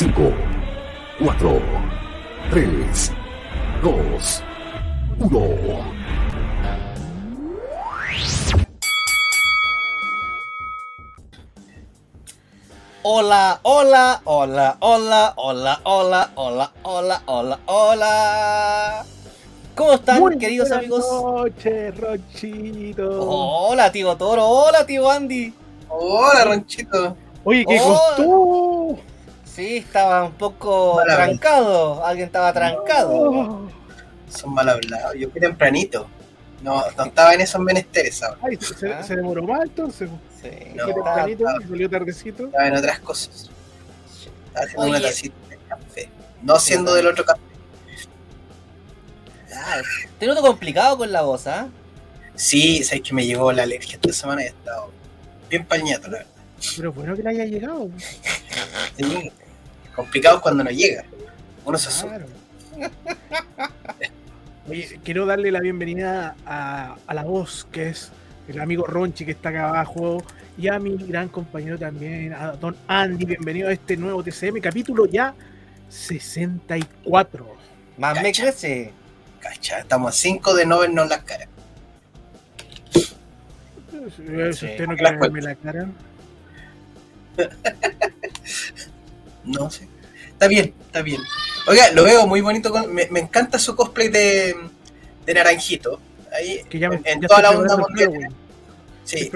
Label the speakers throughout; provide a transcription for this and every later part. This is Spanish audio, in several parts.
Speaker 1: 5, 4, 3, 2, 1.
Speaker 2: Hola, hola, hola, hola, hola, hola, hola, hola, hola, hola. ¿Cómo están,
Speaker 3: Muy
Speaker 2: queridos
Speaker 3: buenas
Speaker 2: amigos?
Speaker 3: noches, Ronchito.
Speaker 2: Hola, tío Toro, hola, tío Andy.
Speaker 4: Hola, Ronchito.
Speaker 3: Oye, ¿qué
Speaker 2: Oh. Sí, estaba un poco
Speaker 4: Mala
Speaker 2: trancado. Alguien estaba trancado.
Speaker 3: Oh.
Speaker 4: Son mal hablados. Yo fui tempranito. No, no estaba en esos menesteres ahora.
Speaker 3: Ay, se,
Speaker 2: Ah.
Speaker 3: se demoró más entonces.
Speaker 2: Sí,
Speaker 4: No,
Speaker 3: tempranito,
Speaker 4: estaba-
Speaker 3: salió tardecito.
Speaker 4: Estaba en otras cosas. Estaba haciendo
Speaker 2: Oye.
Speaker 4: una tacita de café. No siendo del otro café.
Speaker 2: Ah, te noto complicado con la voz, ¿ah?
Speaker 4: Sí, sabes que me llegó la alergia esta semana y he estado bien pañato, la verdad.
Speaker 3: Pero bueno que le haya llegado.
Speaker 4: Sí. Complicado es cuando no llega. Uno se asusta.
Speaker 3: Claro. Oye, quiero darle la bienvenida a, a la voz que es el amigo Ronchi que está acá abajo y a mi gran compañero también, a don Andy. Bienvenido a este nuevo TCM, capítulo ya 64.
Speaker 2: Más me crece.
Speaker 4: Cacha, estamos a 5 de no vernos las caras.
Speaker 3: Si
Speaker 2: Sí.
Speaker 3: usted no quiere verme la cara.
Speaker 4: No sé. Está bien, está bien. Oiga, lo veo muy bonito. con- me, me encanta su cosplay de, de naranjito. Ahí,
Speaker 3: Que ya, me-
Speaker 4: en, toda la onda mundial. Sí,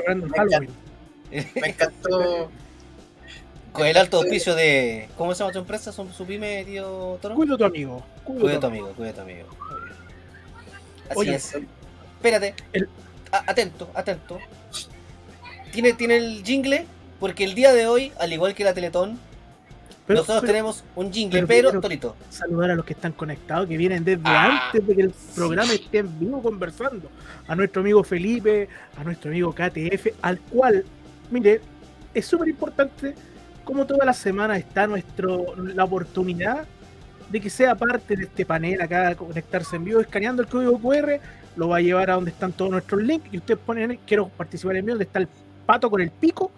Speaker 4: me encantó.
Speaker 2: Con el alto auspicio de. ¿Cómo se llama tu empresa? ¿Su, su pyme, tío Toro?
Speaker 3: Cuida a tu amigo. Cuida,
Speaker 2: tu amigo, cuida a tu amigo. Así
Speaker 3: Oye,
Speaker 2: es. Espérate.
Speaker 3: el-
Speaker 2: atento, atento. ¿Tiene, tiene el jingle, porque el día de hoy, al igual que la Teletón,
Speaker 3: Pero-
Speaker 2: nosotros
Speaker 3: pero
Speaker 2: tenemos un jingle,
Speaker 3: pero
Speaker 2: pero, Torito.
Speaker 3: saludar a los que están conectados, que vienen desde
Speaker 2: Ah,
Speaker 3: antes de que el programa esté en vivo conversando. A nuestro amigo Felipe, a nuestro amigo KTF, al cual, mire, es súper importante como toda la semana está nuestro la oportunidad de que sea parte de este panel acá, conectarse en vivo, escaneando el código QR, lo va a llevar a donde están todos nuestros links y usted pone, quiero participar en vivo, donde está el pato con el pico,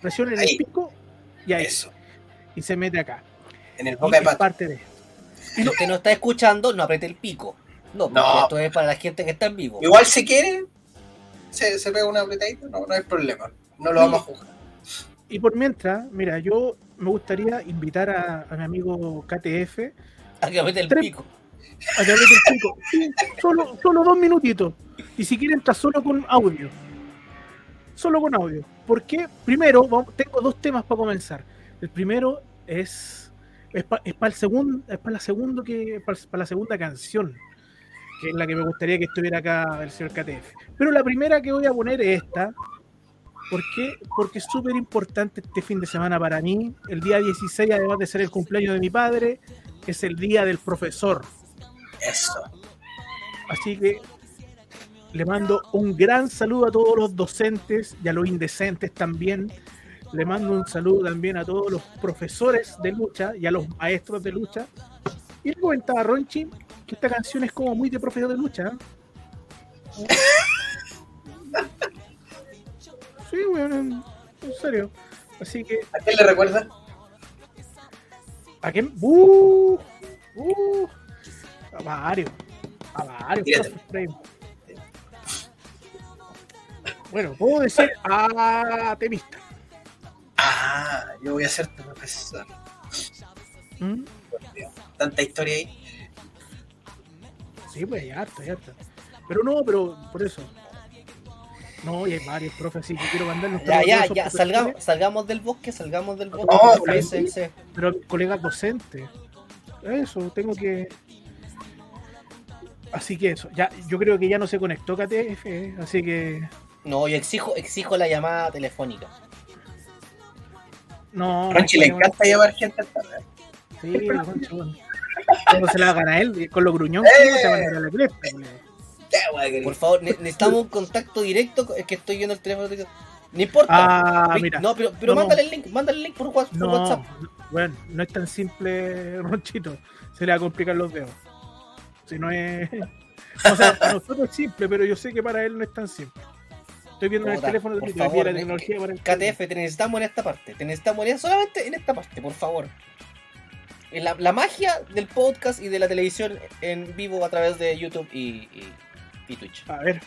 Speaker 3: presiona en el
Speaker 4: Ahí.
Speaker 3: pico y ahí,
Speaker 4: Eso.
Speaker 3: Y se mete acá.
Speaker 4: En el
Speaker 3: Y
Speaker 4: boca de
Speaker 3: es
Speaker 4: pato.
Speaker 3: parte de
Speaker 2: Si usted no está escuchando, no apriete el pico. No, porque
Speaker 4: No.
Speaker 2: esto es para la gente que está en vivo.
Speaker 4: Igual si quiere, se, se pega una apretadita, no, no hay problema. No lo
Speaker 3: Sí.
Speaker 4: vamos a juzgar.
Speaker 3: Y por mientras, mira, yo me gustaría invitar a, a mi amigo KTF
Speaker 2: A que apriete el
Speaker 3: Tres-
Speaker 2: pico.
Speaker 3: a través del chico. Sí, solo, solo dos minutitos. Y si quieren, está solo con audio. Solo con audio. Porque primero, vamos- tengo dos temas para comenzar. El primero es. Es para el segundo, es para la segundo que para, la segunda canción, que es la que me gustaría que estuviera acá el señor KTF. Pero la primera que voy a poner es esta. ¿Por qué? Porque es súper importante este fin de semana para mí. El día 16, además de ser el cumpleaños de mi padre, es el día del profesor.
Speaker 4: Eso.
Speaker 3: Así que le mando un gran saludo a todos los docentes y a los indecentes también. Le mando un saludo también a todos los profesores de lucha y a los maestros de lucha. Y le comentaba a Ronchi que esta canción es como muy de profesor de lucha. ¿eh? Sí, bueno, en serio. Así que,
Speaker 4: ¿A quién le recuerda?
Speaker 3: ¿a quién? ¡Uh! ¡Uh! A varios. A varios. Bueno, puedo decir a Temista.
Speaker 4: Ah, yo voy a ser tu profesor.
Speaker 3: ¿Mm?
Speaker 4: Tanta historia ahí.
Speaker 3: Sí, pues hay harta, hay harta. Pero no, pero por eso. No, y hay varios profes, así que quiero mandarle un
Speaker 2: Ya, ya, ya, salgamos, salgamos del bosque, salgamos del bosque.
Speaker 4: No,
Speaker 2: Sí,
Speaker 3: sí.
Speaker 2: sí, sí.
Speaker 3: Pero colegas docentes. Eso, tengo que. Así que eso, ya, yo creo que ya no se conectó KTF, eh, así que.
Speaker 2: No, yo exijo, exijo la llamada telefónica.
Speaker 3: No.
Speaker 4: Ronchi le encanta llamar gente al tarde.
Speaker 3: Sí, la concha, bueno. ¿Cómo se la hagan a él? Con los gruñón que
Speaker 4: ¡Eh!
Speaker 3: se van a a la cresta,
Speaker 2: Por favor, ne- necesitamos un contacto directo. Es que estoy viendo el teléfono. de- No importa.
Speaker 3: Ah, mira.
Speaker 2: No, pero, pero
Speaker 3: No, no.
Speaker 2: mándale el link, mándale el link por, Whats- por
Speaker 3: No,
Speaker 2: WhatsApp.
Speaker 3: bueno, no es tan simple, Ronchito. Se le va a complicar los dedos. Si no es. O sea, para nosotros es simple, pero yo sé que para él no es tan simple. Estoy viendo en el teléfono de
Speaker 2: por favor,
Speaker 3: la tecnología para el
Speaker 2: KTF, te necesitamos en esta parte. Te necesitamos en- solamente en esta parte, por favor. la, la magia del podcast y de la televisión en vivo a través de YouTube y, y- y Twitch.
Speaker 3: A ver.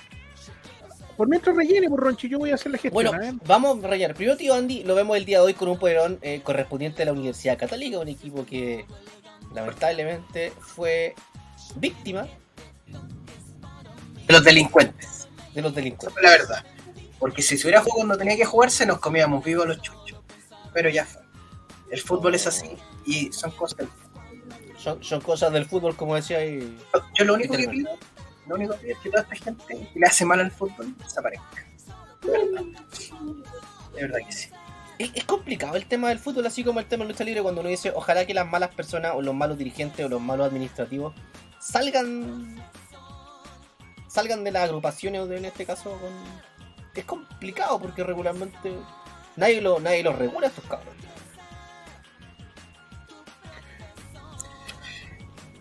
Speaker 3: Por mientras rellene, por Ronchi, yo voy a hacer la gestión.
Speaker 2: Bueno,
Speaker 3: ver.
Speaker 2: vamos a rayar. Primero, tío Andy, lo vemos el día de hoy con un poderón eh, correspondiente a la Universidad Católica, un equipo que lamentablemente fue víctima
Speaker 4: De los delincuentes.
Speaker 2: de los delincuentes.
Speaker 4: la verdad. Porque si se hubiera jugado cuando tenía que jugarse, nos comíamos vivos los chuchos. Pero ya fue. El fútbol es así y son cosas del
Speaker 2: Son, son cosas del fútbol, como decía y
Speaker 4: Yo lo único que pido, lo único que pido es que toda esta gente que le hace mal al fútbol desaparezca. De verdad. De verdad que sí.
Speaker 2: Es, es complicado el tema del fútbol, así como el tema de lucha libre, cuando uno dice, ojalá que las malas personas o los malos dirigentes o los malos administrativos salgan salgan de las agrupaciones o de, en este caso con... es complicado porque regularmente nadie lo nadie los regula estos cabros.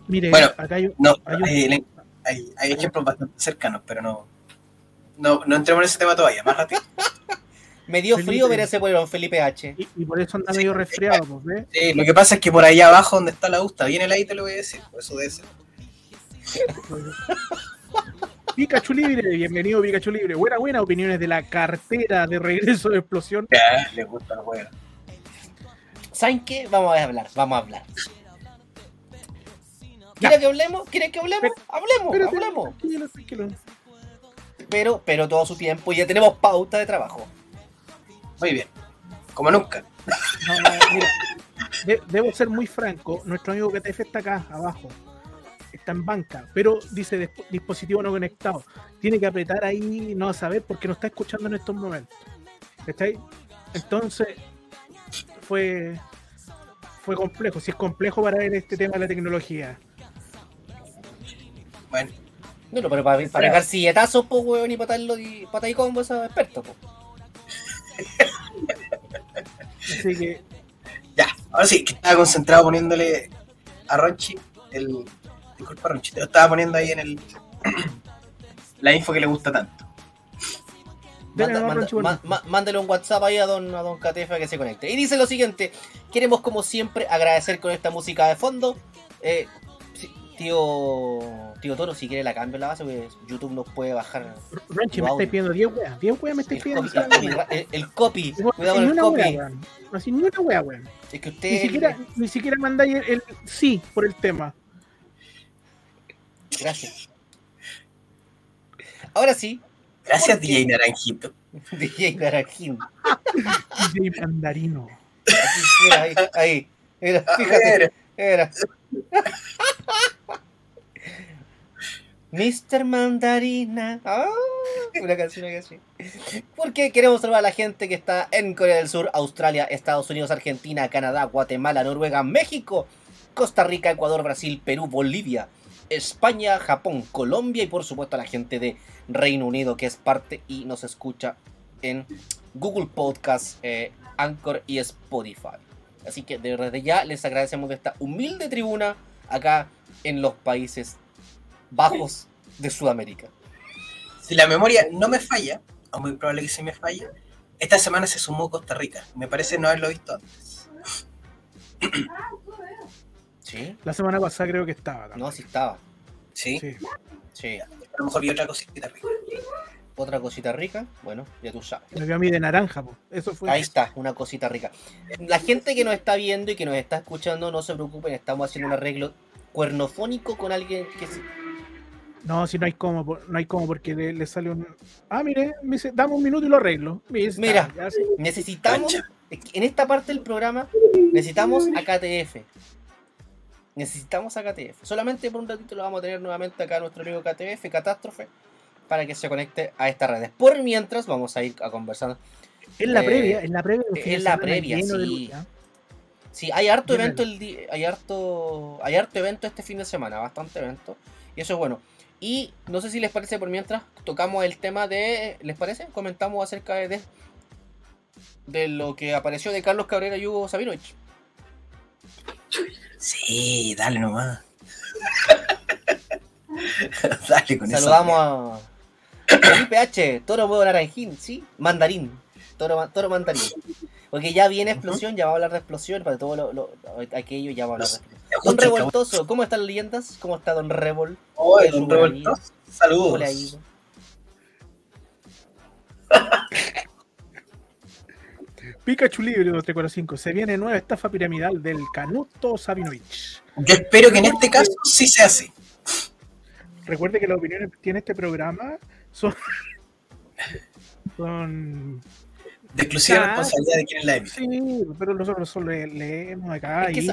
Speaker 3: Mire,
Speaker 4: Bueno,
Speaker 3: acá hay,
Speaker 4: No,
Speaker 3: Hay un-
Speaker 4: hay, hay- hay ejemplos bastante cercanos, pero no, no, no entremos en ese tema todavía. Más rápido.
Speaker 2: Me dio
Speaker 3: Felipe.
Speaker 2: frío ver ese polerón Felipe H.
Speaker 3: y, y por eso anda
Speaker 4: Sí.
Speaker 3: medio resfriado, pues, ¿ves?
Speaker 4: Sí, lo que pasa es que por ahí abajo donde está la U está bien heladito, le voy a decir. Por eso debe ser.
Speaker 3: Pikachu Libre, bienvenido Pikachu Libre. Buena, buena opiniones de la cartera de regreso de explosión.
Speaker 4: Ya, le gusta el juego.
Speaker 2: ¿Saben qué? Vamos a hablar, vamos a hablar. ¿Quieren que hablemos? ¿Quieren que hablemos? Hablemos,
Speaker 3: Espérate,
Speaker 2: hablemos.
Speaker 3: tranquilo, tranquilo.
Speaker 2: Pero, pero todo su tiempo y ya tenemos pauta de trabajo.
Speaker 4: Muy bien. Como nunca.
Speaker 3: No, no, mira, de- debo ser muy franco. Nuestro amigo KTF está acá, abajo. Está en banca, pero dice disp- dispositivo no conectado. Tiene que apretar ahí, no saber, porque no está escuchando en estos momentos. ¿Está ahí? Entonces, fue, fue complejo. Si es complejo para ver este tema de la tecnología.
Speaker 4: Bueno,
Speaker 2: No, no, pero para, pegar silletazos, pues, weón, y patarlo y patar y combo esos expertos, pues.
Speaker 3: Así que,
Speaker 4: ya. Ahora sí, que estaba concentrado poniéndole a Ronchi el. Disculpa, Ronchi, te lo estaba poniendo ahí en el. la info que le gusta tanto.
Speaker 2: Manda- mándale un WhatsApp ahí a don, a don KTF a que se conecte. Y dice lo siguiente: Queremos, como siempre, agradecer con esta música de fondo. Eh, tío, tío Toro, si quiere la cambio la base, porque YouTube nos puede bajar
Speaker 3: Ronchi,
Speaker 2: Tu
Speaker 3: me estáis pidiendo 10 weas. 10 weas me estáis pidiendo.
Speaker 2: copy. El, copy.
Speaker 3: No
Speaker 2: Cuidado con
Speaker 3: ni
Speaker 2: el copy.
Speaker 3: weón. No así ni una wea, weón.
Speaker 2: Es que
Speaker 3: Ni
Speaker 2: usted.
Speaker 3: siquiera, ni siquiera mandáis el, el sí por el tema.
Speaker 2: Gracias. Ahora sí,
Speaker 4: Gracias. DJ Naranjito.
Speaker 2: DJ Naranjín.
Speaker 3: DJ Mandarino.
Speaker 2: Mira, ahí, ahí. Mira, fíjate.
Speaker 4: ver,
Speaker 2: Era. Mr. Mandarina. Ah, una canción así. Porque queremos saludar a la gente que está en Corea del Sur, Australia, Estados Unidos, Argentina, Canadá, Guatemala, Noruega, México, Costa Rica, Ecuador, Brasil, Perú, Bolivia, España, Japón, Colombia y por supuesto a la gente de Reino Unido que es parte y nos escucha en Google Podcast, eh, Anchor y Spotify. Así que desde ya les agradecemos de esta humilde tribuna acá en los Países Bajos de Sudamérica.
Speaker 4: si la memoria no me falla, o muy probable que sí me falle, esta semana se sumó Costa Rica. Me parece no haberlo visto antes.
Speaker 2: ¿Sí?
Speaker 3: La semana pasada creo que estaba. también.
Speaker 2: No, sí estaba.
Speaker 4: Sí,
Speaker 3: Sí.
Speaker 2: Sí.
Speaker 4: a lo mejor vi otra cosita rica.
Speaker 2: Otra cosita rica, bueno, ya tú sabes.
Speaker 3: Me vio a mí de naranja, po. Eso fue.
Speaker 2: Ahí está, una cosita rica. La gente que nos está viendo y que nos está escuchando, no se preocupen, estamos haciendo un arreglo cuernofónico con alguien que se-
Speaker 3: No, si no hay como, po- no hay como porque le, le sale un. Ah, mire, me dice, dame un minuto y lo arreglo. Mira,
Speaker 2: necesitamos, en esta parte del programa, necesitamos a KTF. Necesitamos a KTF. Solamente por un ratito lo vamos a tener nuevamente acá a nuestro amigo KTF, Catástrofe, para que se conecte a estas redes. Por mientras, vamos a ir a conversar.
Speaker 3: Es la
Speaker 2: Eh,
Speaker 3: previa, es la previa. de
Speaker 2: la previa, sí. Sí, hay harto
Speaker 3: Bien,
Speaker 2: evento el di- hay harto hay harto evento este fin de semana, bastante evento. Y eso es bueno. Y no sé si les parece por mientras tocamos el tema de ¿les parece? Comentamos acerca de de lo que apareció de Carlos Cabrera y Hugo Sabinovich.
Speaker 4: Sí, dale nomás. dale con
Speaker 2: Saludamos a Felipe H, Toro Modo Naranjín, ¿sí? Mandarín. Toro, toro Mandarín. Porque ya viene explosión, ya va a hablar de explosión, para todo lo, lo- aquello ya va a hablar de explosión. Don Revoltoso, ¿cómo están las leyendas? ¿Cómo está Don Revol? Es
Speaker 4: don Revoltoso, saludos.
Speaker 3: Pikachu Libre 245. Se viene nueva estafa piramidal del Canuto Sabinovich.
Speaker 4: Yo espero que en este caso sí sea así.
Speaker 3: Recuerde que las opiniones que tiene este programa son. son.
Speaker 4: De exclusiva
Speaker 3: Ah,
Speaker 4: responsabilidad de quien la emite.
Speaker 3: Sí, pero nosotros solo le- leemos acá.
Speaker 2: Es
Speaker 3: y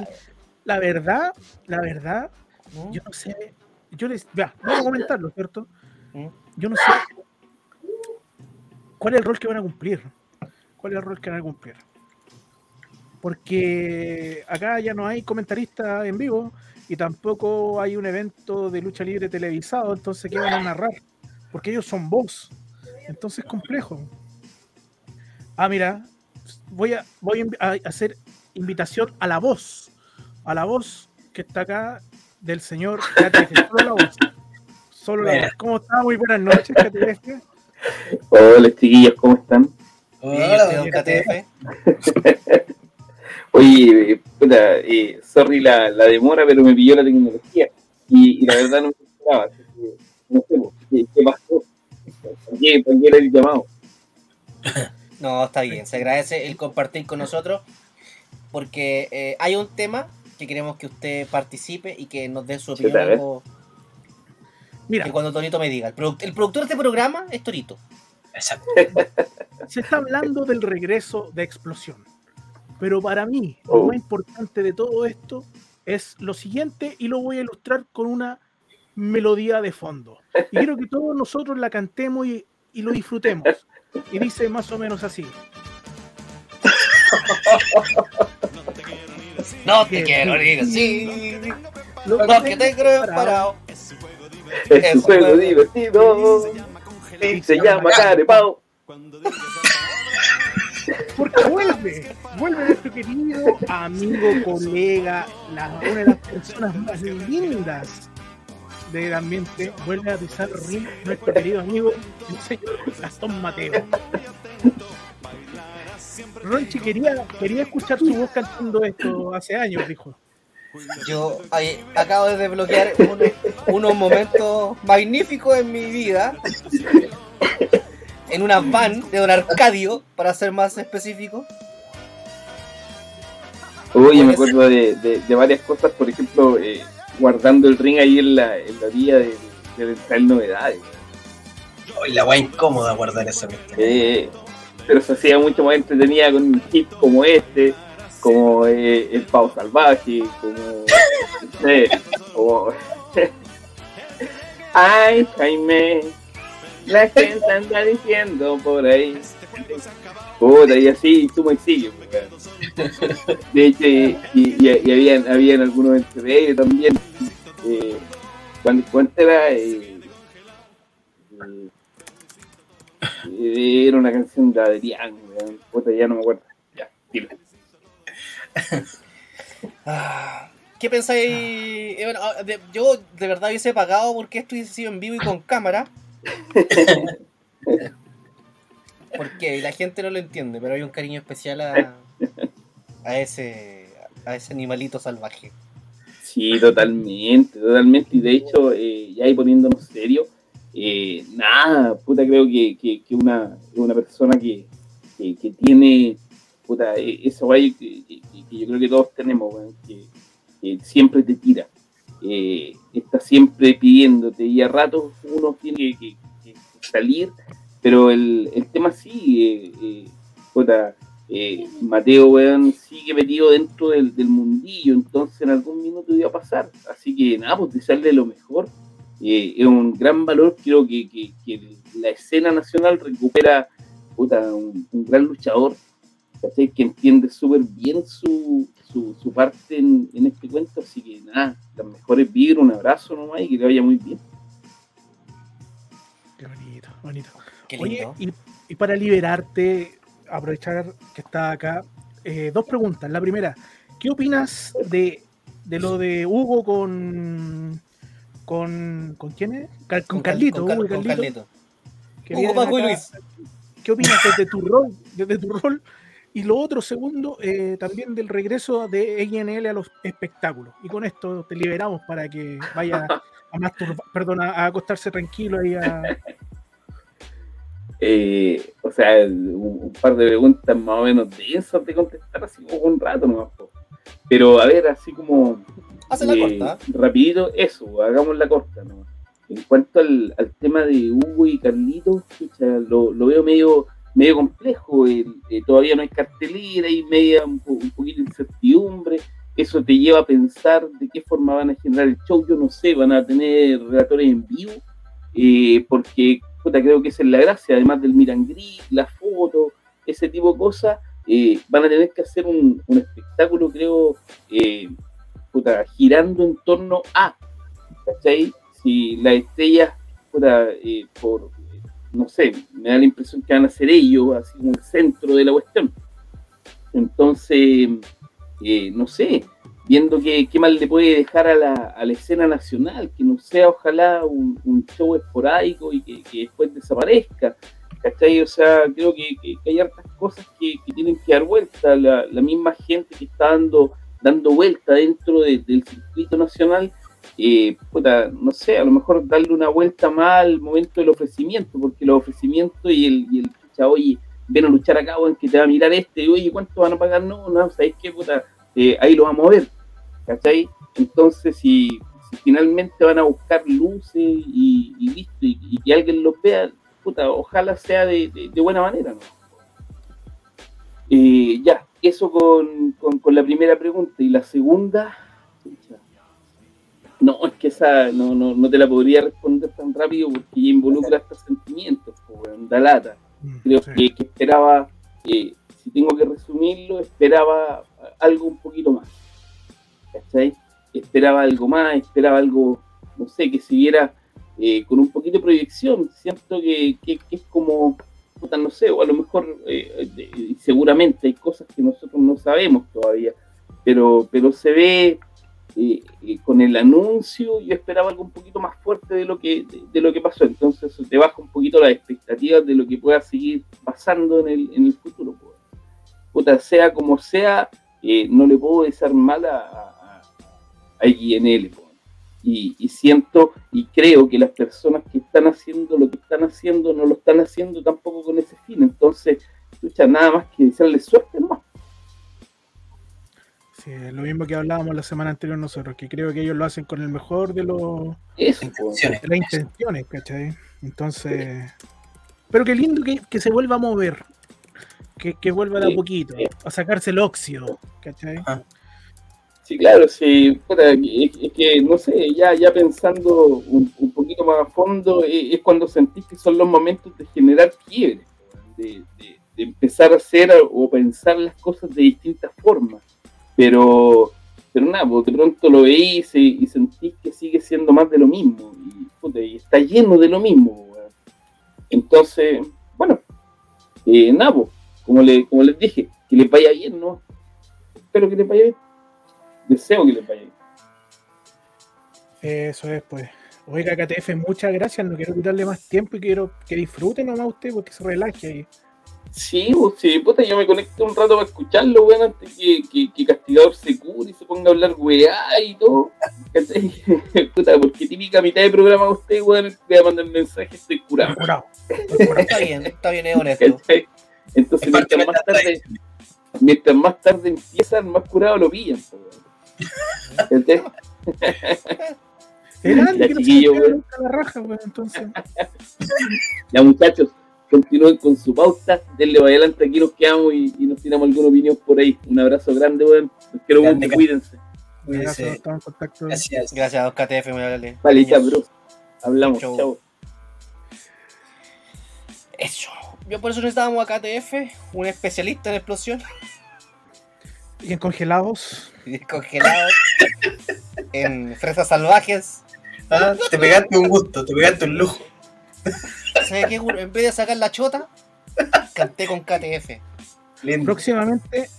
Speaker 3: la verdad, la verdad,
Speaker 2: ¿Mm?
Speaker 3: yo no sé. Yo les. Vea, vamos a comentarlo, ¿cierto?
Speaker 2: ¿Mm?
Speaker 3: Yo no sé. ¿Cuál es el rol que van a cumplir? ¿Cuál es el rol que van a cumplir? Porque acá ya no hay comentaristas en vivo y tampoco hay un evento de lucha libre televisado, entonces ¿qué van a narrar? Porque ellos son voz. Entonces es complejo. Ah, mira, voy a, voy a hacer invitación a la voz. A la voz que está acá del señor. Solo la voz. Solo la voz. ¿Cómo está? Muy buenas noches.
Speaker 5: Hola chiquillos, ¿cómo están?
Speaker 2: Don KTF.
Speaker 5: Oye, eh, puta, eh, sorry la, la demora, pero me pilló la tecnología y, y la verdad no me esperaba. así que No sé, ¿qué, qué pasó? ¿Para qué, qué era el llamado?
Speaker 2: No, está bien. Se agradece el compartir con nosotros porque eh, hay un tema que queremos que usted participe y que nos dé su opinión. algo
Speaker 3: Mira,
Speaker 2: que cuando Tonito me diga. El, produc- el productor de este programa es Torito.
Speaker 4: Exacto.
Speaker 3: Se está hablando del regreso de explosión. Pero para mí, lo
Speaker 5: Oh.
Speaker 3: más importante de todo esto es lo siguiente y lo voy a ilustrar con una melodía de fondo. Y quiero que todos nosotros la cantemos y, y lo disfrutemos. Y dice más o menos así.
Speaker 2: No te quiero decir sí.
Speaker 3: Lo
Speaker 2: No que te creo parado.
Speaker 5: Es un juego divertido y se llama Carepao.
Speaker 3: Porque vuelve, vuelve nuestro querido amigo, colega, la- una de las personas más lindas del ambiente, vuelve a pisar ring nuestro querido amigo, el señor Gastón Mateo. Ronchi quería, quería escuchar su voz cantando esto hace años, dijo.
Speaker 2: Yo ay, acabo de desbloquear unos, unos momentos magníficos en mi vida. En una van de Don Arcadio, para ser más específico.
Speaker 5: Oye, me acuerdo de, de- de varias cosas, por ejemplo, eh, guardando el ring ahí en la, en la vía de, de traer novedades.
Speaker 4: Hoy la guay incómoda guardar esa.
Speaker 5: Eh, pero se hacía mucho más entretenida con un hit como este, como eh, El Pavo Salvaje, como. No sé, como. Ay, Jaime, la gente anda diciendo por ahí. Puta, y así, y weón. De hecho, y, y, y habían, algunos entre ellos también. Eh, cuando, era. Eh, eh, Era una canción de Adrián. Puta, ya no me acuerdo. Ya, dilo.
Speaker 2: Ah, ¿Qué pensáis? Eh, ah, yo de verdad hubiese pagado porque esto hubiese sido en vivo y con cámara. Porque la gente no lo entiende, pero hay un cariño especial a, a ese a ese animalito salvaje.
Speaker 5: Sí, totalmente, totalmente. Y de hecho, eh, ya ahí poniéndonos serio, eh, nada, puta, creo que, que, una, una persona que, que, tiene, puta, eh, esa guay que, yo creo que todos tenemos, que, que siempre te tira, eh, está siempre pidiéndote y a ratos uno tiene que, salir, pero el, el tema sí, eh, eh, eh, Mateo, weón, sigue metido dentro del, mundillo, entonces en algún minuto iba a pasar. Así que nada, pues desearle lo mejor. Eh, es un gran valor, creo que, que- la escena nacional recupera puta, un gran luchador, ¿cachai? que entiende súper bien su, su, su parte en, en este cuento. Así que nada, las mejores vibras, un abrazo nomás y que le vaya muy bien.
Speaker 3: Qué bonito, bonito.
Speaker 2: Qué
Speaker 3: Oye,
Speaker 2: lindo.
Speaker 3: y, y para liberarte, aprovechar que está acá, eh, dos preguntas. La primera, ¿qué opinas de, de lo de Hugo con. con. ¿con quién es? Car- con, Carlito,
Speaker 2: con,
Speaker 3: Hugo
Speaker 2: con
Speaker 3: Carlito,
Speaker 2: Hugo, Paco y. Luis.
Speaker 3: ¿Qué opinas desde tu rol, desde tu rol Y lo otro, segundo, eh, también del regreso de XNL a los espectáculos. Y con esto te liberamos para que vaya a masturbar, perdón, a a acostarse tranquilo y a,
Speaker 5: Eh, o sea, un, un par de preguntas más o menos densas de contestar así como un rato nomás. Pero a ver, así como
Speaker 2: Hace la
Speaker 5: eh,
Speaker 2: corta.
Speaker 5: rapidito, eso, hagamos la corta nomás. En cuanto al, al tema de Hugo y Carlitos, lo, lo veo medio medio complejo, eh, todavía no hay cartelera y media un, un poquito de incertidumbre, eso te lleva a pensar de qué forma van a generar el show, yo no sé, van a tener relatores en vivo, eh, porque puta, creo que esa es la gracia, además del mirangrí, la foto, ese tipo de cosas, eh, van a tener que hacer un, espectáculo, creo, eh, puta, girando en torno a, ¿cachai? Si las estrellas, puta, por, no sé, me da la impresión que van a ser ellos, así como el centro de la cuestión. Entonces, eh, no sé, viendo qué, qué mal le puede dejar a la, a la escena nacional, que no sea ojalá un, un show esporádico y que, después desaparezca. ¿Cachai? O sea, creo que, que- hay hartas cosas que, tienen que dar vuelta. La, la misma gente que está dando, dando vuelta dentro de- del circuito nacional, puta, no sé, a lo mejor darle una vuelta más al momento del ofrecimiento, porque los ofrecimientos y el, y el oye, ven a luchar acá, weón, que te va a mirar este, y, oye, ¿cuánto van a pagar? No, no, ¿sabéis qué, puta? Eh, ahí lo vamos a ver, ¿cachai? Entonces, si, finalmente van a buscar luces y, listo, y, que alguien los vea, puta, ojalá sea de, buena manera, ¿no? Eh, ya, eso con, con- con la primera pregunta. Y la segunda, pucha, no, es que esa no, no, no te la podría responder tan rápido porque ya involucra estos sentimientos, weón, da lata creo
Speaker 3: Sí.
Speaker 5: que, que esperaba, eh, si tengo que resumirlo, esperaba algo un poquito más. ¿Cachai? Esperaba algo más, esperaba algo, no sé, que se viera eh, con un poquito de proyección. Siento que, que- que es como, no sé, o a lo mejor, eh, de- seguramente hay cosas que nosotros no sabemos todavía, pero, pero se ve eh, con el anuncio, yo esperaba algo un poquito más fuerte de lo que, de, lo que pasó. Entonces te baja un poquito las expectativas de lo que pueda seguir pasando en el, en el futuro. pues. Sea como sea, eh, no le puedo desear mal a, a, XNL. pues. Y, siento y creo que las personas que están haciendo lo que están haciendo no lo están haciendo tampoco con ese fin. Entonces, escucha, nada más que desearles suerte nomás.
Speaker 3: Sí, es lo mismo que hablábamos la semana anterior nosotros, que creo que ellos lo hacen con el mejor de los
Speaker 5: Eso.
Speaker 4: Intenciones.
Speaker 3: de las intenciones, ¿cachai? Entonces, pero qué lindo que, que se vuelva a mover, que, que vuelva de
Speaker 5: Sí,
Speaker 3: a poquito,
Speaker 5: sí.
Speaker 3: a sacarse el óxido, ¿cachai?
Speaker 5: Sí, claro, sí, puta, es, es que, no sé, ya, ya pensando un, un poquito más a fondo, eh, es, cuando sentís que son los momentos de generar quiebre, de, de- de empezar a hacer o pensar las cosas de distintas formas. Pero, pero nada, pues, de pronto lo veís y, y sentís que sigue siendo más de lo mismo, y, puta, y está lleno de lo mismo. weón. Entonces, bueno, eh, nada, pues, como, le, como les dije, que les vaya bien, ¿no? Espero que les vaya bien deseo que les vaya bien.
Speaker 3: Eso es, pues. Oiga, KTF, muchas gracias, no quiero quitarle más tiempo y quiero que disfruten nomás usted, porque se relaje ahí.
Speaker 5: Sí, pues, sí, puta, yo me conecto un rato para escucharlo, weón, antes que, que, que Castigador se cure y se ponga a hablar weá y todo. Puta, porque típica mitad de programa usted, weón, voy a mandar mensaje, estoy curado.
Speaker 3: Curado.
Speaker 2: Está bien, está bien, es honesto.
Speaker 5: ¿Cachai? Entonces,
Speaker 4: Es
Speaker 5: mientras más tarde, mientras más tarde empiezan, más curado lo pillan. weón.
Speaker 3: Se
Speaker 5: chiquillo, weón.
Speaker 3: la raja, weón, entonces.
Speaker 5: Ya, muchachos, continúen con su pauta, denle para adelante, aquí nos quedamos y, y nos tiramos alguna opinión por ahí. Un abrazo grande, weón. Los quiero
Speaker 4: Grande,
Speaker 5: mucho, cuídense.
Speaker 4: Cuídense.
Speaker 3: estamos en contacto.
Speaker 4: Gracias.
Speaker 2: Gracias KTF, muy amable.
Speaker 5: Vale, ya, bro. Hablamos,
Speaker 2: Chau.
Speaker 5: chao.
Speaker 2: Eso. Yo por eso necesitábamos a KTF, un especialista en explosión
Speaker 3: Y en congelados.
Speaker 2: y congelados, en fresas salvajes.
Speaker 4: Ah, te pegaste un gusto, te pegaste un lujo.
Speaker 2: ¿Sabes qué? En vez de sacar la chota, canté con KTF.
Speaker 4: Lindo.
Speaker 3: Próximamente,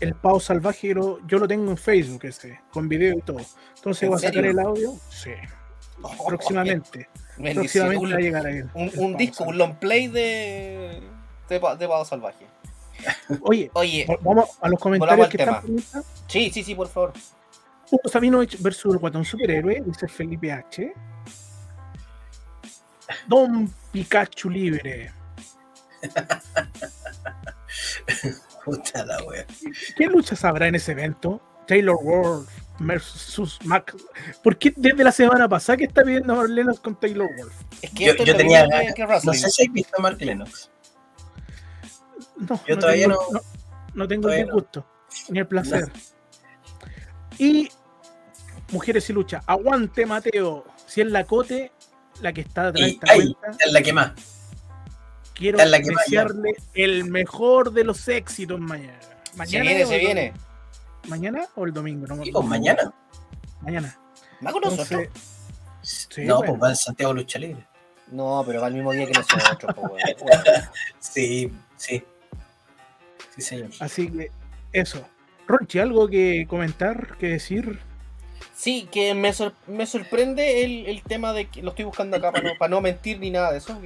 Speaker 3: el Pau Salvaje yo lo, yo lo tengo en Facebook, ese, con video y todo. Entonces
Speaker 2: ¿En
Speaker 3: voy a sacar el audio. Sí. Próximamente.
Speaker 2: Bendición.
Speaker 3: Próximamente
Speaker 2: Un-
Speaker 3: va a llegar ahí.
Speaker 2: un, un disco, un long play de, de, de Pavo Salvaje.
Speaker 3: Oye,
Speaker 2: Oye,
Speaker 3: vamos a los comentarios que
Speaker 2: tema.
Speaker 3: están
Speaker 2: sí, sí, sí, por favor.
Speaker 3: Hugo Sabinovich versus el guatón superhéroe, dice Felipe H. Don Pikachu libre.
Speaker 4: Puta la wea.
Speaker 3: ¿Qué luchas habrá en ese evento? Taylor Wolf versus Max. ¿Por qué desde la semana pasada que está viendo a Marlena con Taylor Wolf?
Speaker 2: Es que
Speaker 4: Yo, yo tenía ganas. No sé si has visto a Mark Lennox.
Speaker 3: No,
Speaker 4: Yo
Speaker 3: no
Speaker 4: todavía
Speaker 3: tengo,
Speaker 4: no-
Speaker 3: no, no tengo el
Speaker 4: no.
Speaker 3: gusto ni el placer. Y Mujeres y Lucha, aguante Mateo. Si es la Cote, la que está detrás de esta
Speaker 4: ay,
Speaker 3: cuenta,
Speaker 4: es la que más.
Speaker 3: quiero
Speaker 4: esta es la que más
Speaker 3: desearle el mejor de los éxitos mañana.
Speaker 2: Se
Speaker 3: Mañana
Speaker 2: viene,
Speaker 3: o
Speaker 2: se
Speaker 3: el
Speaker 2: viene.
Speaker 3: domingo? ¿Mañana o el domingo? No,
Speaker 4: pues mañana.
Speaker 3: Mañana.
Speaker 2: ¿Va con nosotros?
Speaker 3: Entonces, Sí,
Speaker 4: no,
Speaker 3: bueno.
Speaker 4: pues va en Santiago Lucha Libre.
Speaker 2: No, pero va el mismo día que nosotros. Bueno.
Speaker 4: Sí, sí. Sí, señor.
Speaker 3: así que eso. Ronchi, ¿algo que comentar, que decir?
Speaker 2: Sí, que me, me sorprende el, el tema de que lo estoy buscando acá para no, para no mentir ni nada de eso.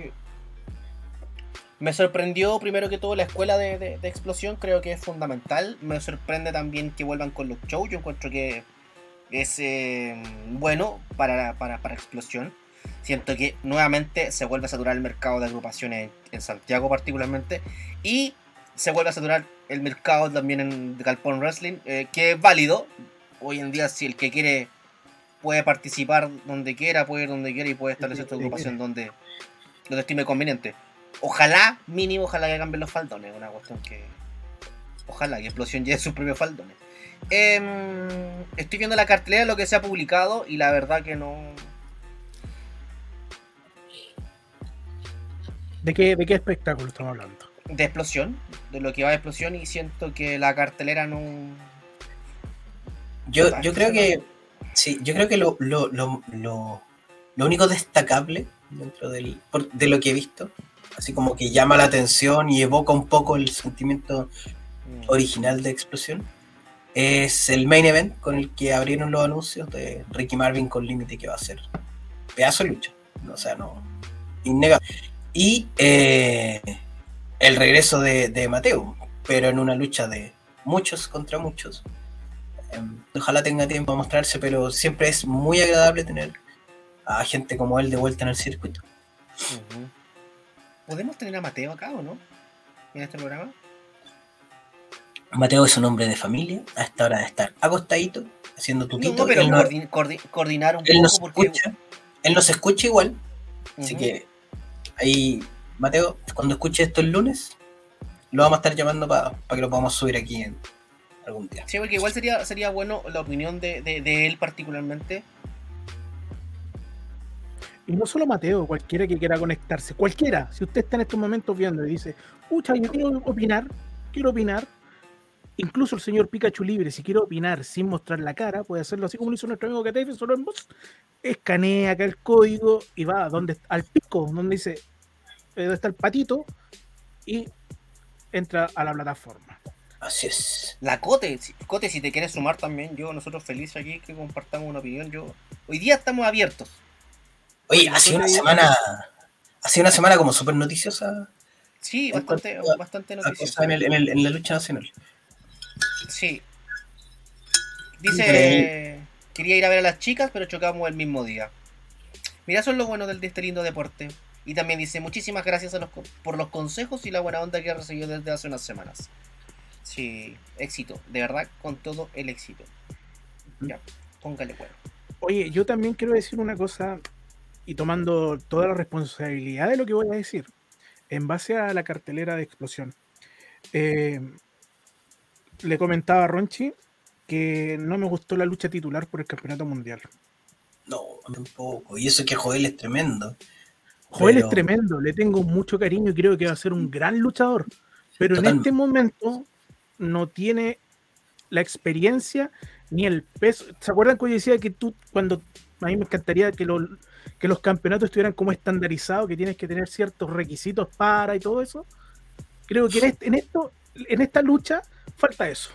Speaker 2: Me sorprendió primero que todo la escuela de, de- de explosión, creo que es fundamental. Me sorprende también que vuelvan con los shows, yo encuentro que es eh, bueno para, para, para explosión. Siento que nuevamente se vuelve a saturar el mercado de agrupaciones en Santiago particularmente y se vuelve a saturar el mercado también en Galpón Wrestling, eh, que es válido. Hoy en día si el que quiere puede participar donde quiera, puede ir donde quiera y puede establecer su agrupación donde lo estime conveniente. Ojalá, mínimo, ojalá que cambien los faldones, una cuestión que... Ojalá que Explosión lleve sus propios faldones. Em, estoy viendo la cartelera de lo que se ha publicado y la verdad que no...
Speaker 3: ¿De qué, de qué espectáculo estamos hablando?
Speaker 2: De explosión, de lo que va de explosión y siento que la cartelera no...
Speaker 4: Yo, yo creo que. Sí, yo creo que lo, lo, lo, lo, lo único destacable dentro del, por- de lo que he visto, así como que llama la atención y evoca un poco el sentimiento
Speaker 2: mm,
Speaker 4: original de Explosión, es el main event con el que abrieron los anuncios de Ricky Marvin con límite que va a ser pedazo de lucha. O sea, no. Innegable. Y eh, el regreso de, de Mateo, pero en una lucha de muchos contra muchos. Ojalá tenga tiempo a mostrarse, pero siempre es muy agradable tener a gente como él de vuelta en el circuito.
Speaker 2: ¿Podemos tener a Mateo acá o no? En este programa.
Speaker 4: Mateo es un hombre de familia, a esta hora de estar acostadito, haciendo tutito.
Speaker 2: no, pero
Speaker 4: él, no,
Speaker 2: coordinar un
Speaker 4: él
Speaker 2: poco
Speaker 4: nos
Speaker 2: porque...
Speaker 4: escucha, él nos escucha igual, así que ahí, Mateo, cuando escuche esto el lunes, lo vamos a estar llamando para que lo podamos subir aquí en algún día.
Speaker 2: Sí, porque igual sería, sería bueno la opinión de, de- de él particularmente.
Speaker 3: Y no solo Mateo, cualquiera que quiera conectarse, cualquiera, si usted está en estos momentos viendo y dice, pucha, yo quiero opinar, quiero opinar, incluso el señor Pikachu Libre, si quiere opinar sin mostrar la cara, puede hacerlo así como lo hizo nuestro amigo Catefe, solo en voz, escanea acá el código y va a donde, al pico, donde dice, eh, donde está el patito, y entra a la plataforma.
Speaker 4: Así es.
Speaker 2: La Cote, Cote, si te quieres sumar también, yo, nosotros felices aquí que compartamos una opinión. Yo, hoy día estamos abiertos.
Speaker 4: Oye, ha sido una semana, ha sido una semana como súper noticiosa
Speaker 2: Sí, bastante,
Speaker 4: a-
Speaker 2: bastante
Speaker 4: cosa en, el- en el- en la lucha nacional.
Speaker 2: Sí. Dice, quería ir a ver a las chicas, pero chocamos el mismo día. Mira, eso es lo bueno del de este lindo deporte. Y también dice, muchísimas gracias a los, por los consejos y la buena onda que he recibido desde hace unas semanas. Sí, éxito, de verdad, con todo el éxito. Ya, póngale bueno.
Speaker 3: Oye, yo también quiero decir una cosa y tomando toda la responsabilidad de lo que voy a decir, en base a la cartelera de explosión. Eh, le comentaba a Ronchi que no me gustó la lucha titular por el campeonato mundial.
Speaker 4: No, tampoco. Y eso que Joel es tremendo.
Speaker 3: Joel
Speaker 4: Pero-
Speaker 3: es tremendo, le tengo mucho cariño y creo que va a ser un gran luchador. Pero en este momento no tiene la experiencia ni el peso. ¿Se acuerdan que yo decía que tú, cuando a mí me encantaría que, lo- que los campeonatos estuvieran como estandarizados, que tienes que tener ciertos requisitos para y todo eso? Creo que en, este- en esto, en esta lucha, falta eso.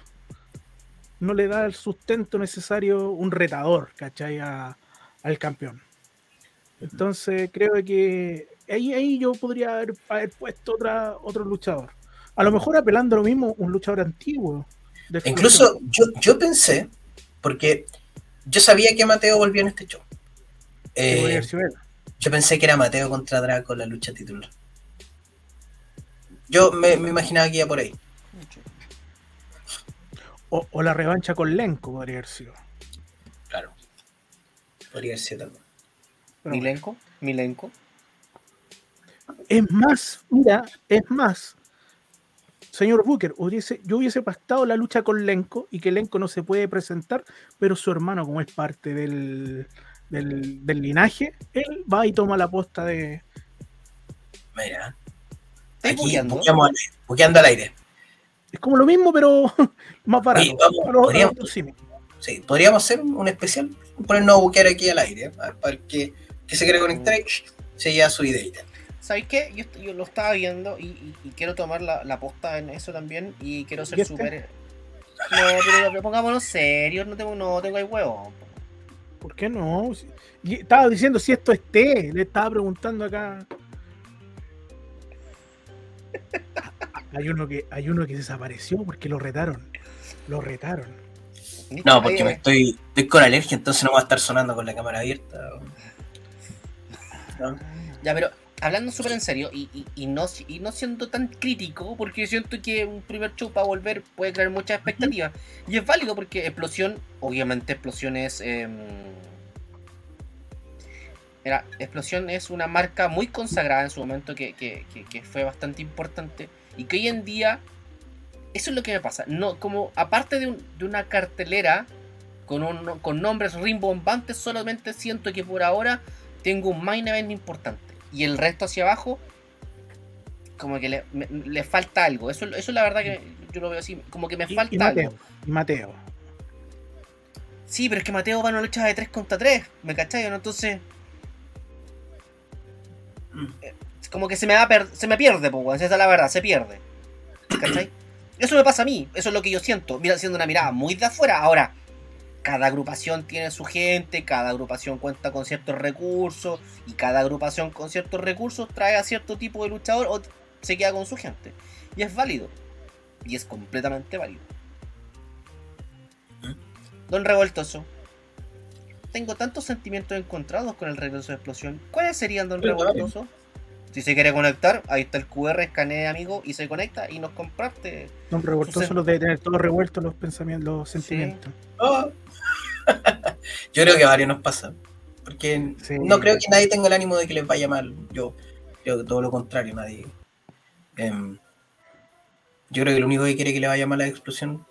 Speaker 3: No le da el sustento necesario un retador, ¿cachai? Al campeón. Entonces creo que ahí, ahí yo podría haber, haber puesto otra, otro luchador. A lo mejor apelando a lo mismo un luchador antiguo.
Speaker 4: Incluso yo, yo pensé, porque yo sabía que Mateo volvió en este show. Eh,
Speaker 3: haber sido
Speaker 4: yo pensé que era Mateo contra Draco la lucha titular. Yo me, me imaginaba que iba por ahí.
Speaker 3: O, o la revancha con Lenko podría haber sido.
Speaker 4: Claro. Podría ser también.
Speaker 3: Pero bueno.
Speaker 2: Milenko, Milenko.
Speaker 3: Es más, mira, es más. Señor Booker, hubiese, yo hubiese pactado la lucha con Lenko y que Lenko no se puede presentar, pero su hermano, como es parte del, del, del linaje, él va y toma la posta de.
Speaker 4: Mira.
Speaker 2: ¿Estás
Speaker 4: Aquí buqueando al aire.
Speaker 3: Es como lo mismo, pero más barato.
Speaker 4: Oye, vamos,
Speaker 3: Pero-
Speaker 4: podríamos-
Speaker 3: sí.
Speaker 4: Sí, podríamos hacer un, un especial, ponernos a buquear aquí al aire, ¿eh? para el que, que se quiera conectar y se lleva su ideita.
Speaker 2: ¿Sabéis qué? Yo, yo lo estaba viendo y, y- y quiero tomar la, la posta en eso también y quiero
Speaker 3: ¿Y
Speaker 2: ser
Speaker 3: este?
Speaker 2: súper... No, pero, pero pongámonos serios, no tengo, no tengo ahí huevo.
Speaker 3: ¿Por qué no? Si- y estaba diciendo si esto es té, le estaba preguntando acá. Hay uno que, hay uno que desapareció porque lo retaron. Lo retaron.
Speaker 4: No, porque me estoy, estoy con alergia, entonces no va a estar sonando con la cámara abierta. ¿no?
Speaker 2: Ya, pero hablando súper en serio y, y- y no, y no siendo tan crítico, porque siento que un primer show para volver puede crear muchas expectativas. Y es válido porque Explosión, obviamente Explosión es... em, era, Explosión es una marca muy consagrada en su momento que, que- que- que fue bastante importante y que hoy en día eso es lo que me pasa. No, como aparte de, un- de una cartelera con, un- con nombres rimbombantes, solamente siento que por ahora tengo un main event importante. Y el resto hacia abajo, como que le, me- le falta algo. Eso, eso es la verdad que yo lo veo así, como que me
Speaker 3: Y,
Speaker 2: falta
Speaker 3: y Mateo.
Speaker 2: algo.
Speaker 3: Y Mateo.
Speaker 2: Sí, pero es que Mateo va a una lucha de 3 contra 3, ¿me cachai? ¿no? Entonces, eh, como que se me, va per- se me pierde, pues, esa es la verdad, se pierde. ¿Cachai? Eso me pasa a mí, eso es lo que yo siento, mira, siendo una mirada muy de afuera. Ahora, cada agrupación tiene su gente, cada agrupación cuenta con ciertos recursos, y cada agrupación con ciertos recursos trae a cierto tipo de luchador o se queda con su gente. Y es válido. Y es completamente válido. Don Revoltoso. Tengo tantos sentimientos encontrados con el regreso de explosión. ¿Cuáles serían, Don Revoltoso? Si se quiere conectar, ahí está el QR, escanea amigo y se conecta y nos comparte.
Speaker 3: Don Revoltoso los debe tener todos revueltos los pensamientos, los sentimientos.
Speaker 4: Oh. Yo creo que a varios nos pasa. Porque
Speaker 3: Sí.
Speaker 4: no creo que nadie tenga el ánimo de que les vaya mal. Yo creo que todo lo contrario, nadie. Em, yo creo que el único que quiere que le vaya mal a la explosión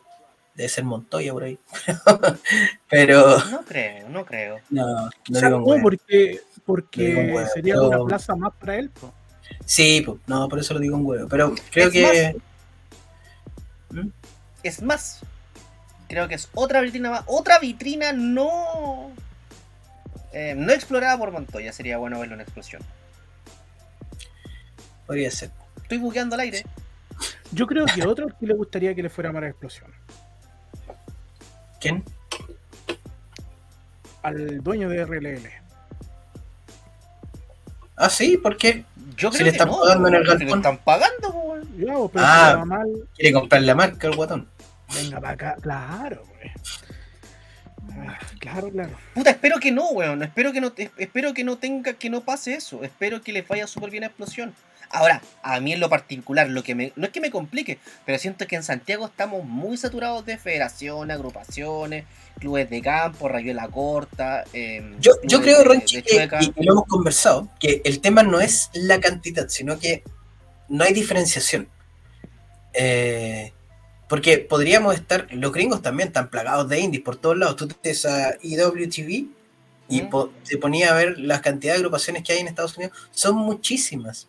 Speaker 4: debe ser Montoya por ahí. Pero
Speaker 2: No creo, no creo.
Speaker 4: no,
Speaker 3: O
Speaker 4: no
Speaker 3: sea,
Speaker 4: digo
Speaker 3: no, porque,
Speaker 4: No
Speaker 3: porque
Speaker 4: digo un huevo,
Speaker 3: sería
Speaker 4: pero-
Speaker 3: una plaza más para él. po.
Speaker 4: Sí, no, por eso lo digo un huevo. Pero creo
Speaker 2: Es
Speaker 4: que.
Speaker 2: Es más, creo que es otra vitrina más. Otra vitrina no. eh, no explorada por Montoya. Sería bueno verlo en explosión.
Speaker 4: Podría ser.
Speaker 2: Estoy buqueando al aire.
Speaker 3: Yo creo que otro que le gustaría que le fuera para explosión.
Speaker 4: ¿Quién?
Speaker 3: Al dueño de RLL.
Speaker 4: Ah, sí, ¿por qué?
Speaker 2: Yo
Speaker 4: Si
Speaker 2: creo
Speaker 4: le
Speaker 2: que
Speaker 4: están
Speaker 2: no,
Speaker 4: pagando en el
Speaker 2: si le
Speaker 4: galpón.
Speaker 2: están pagando, weón.
Speaker 4: Ah.
Speaker 3: si le mal,
Speaker 4: Quiere comprar la marca el guatón.
Speaker 3: Venga para acá. Claro, güey. Ah, Claro, claro.
Speaker 2: Puta, espero que no, weón. Espero que no, es- espero que no tenga, que no pase eso. Espero que les vaya súper bien a explosión. Ahora, a mí en lo particular, lo que me, no es que me complique, pero siento que en Santiago estamos muy saturados de federaciones, agrupaciones, clubes de campo, rayuela corta. em,
Speaker 4: Yo, yo creo, Ronchi, y lo hemos conversado, que el tema no es la cantidad, sino que no hay diferenciación. Eh, porque podríamos estar, los gringos también están plagados de indies por todos lados. Tú te a EWTV y po- te ponía a ver las cantidades de agrupaciones que hay en Estados Unidos. Son muchísimas.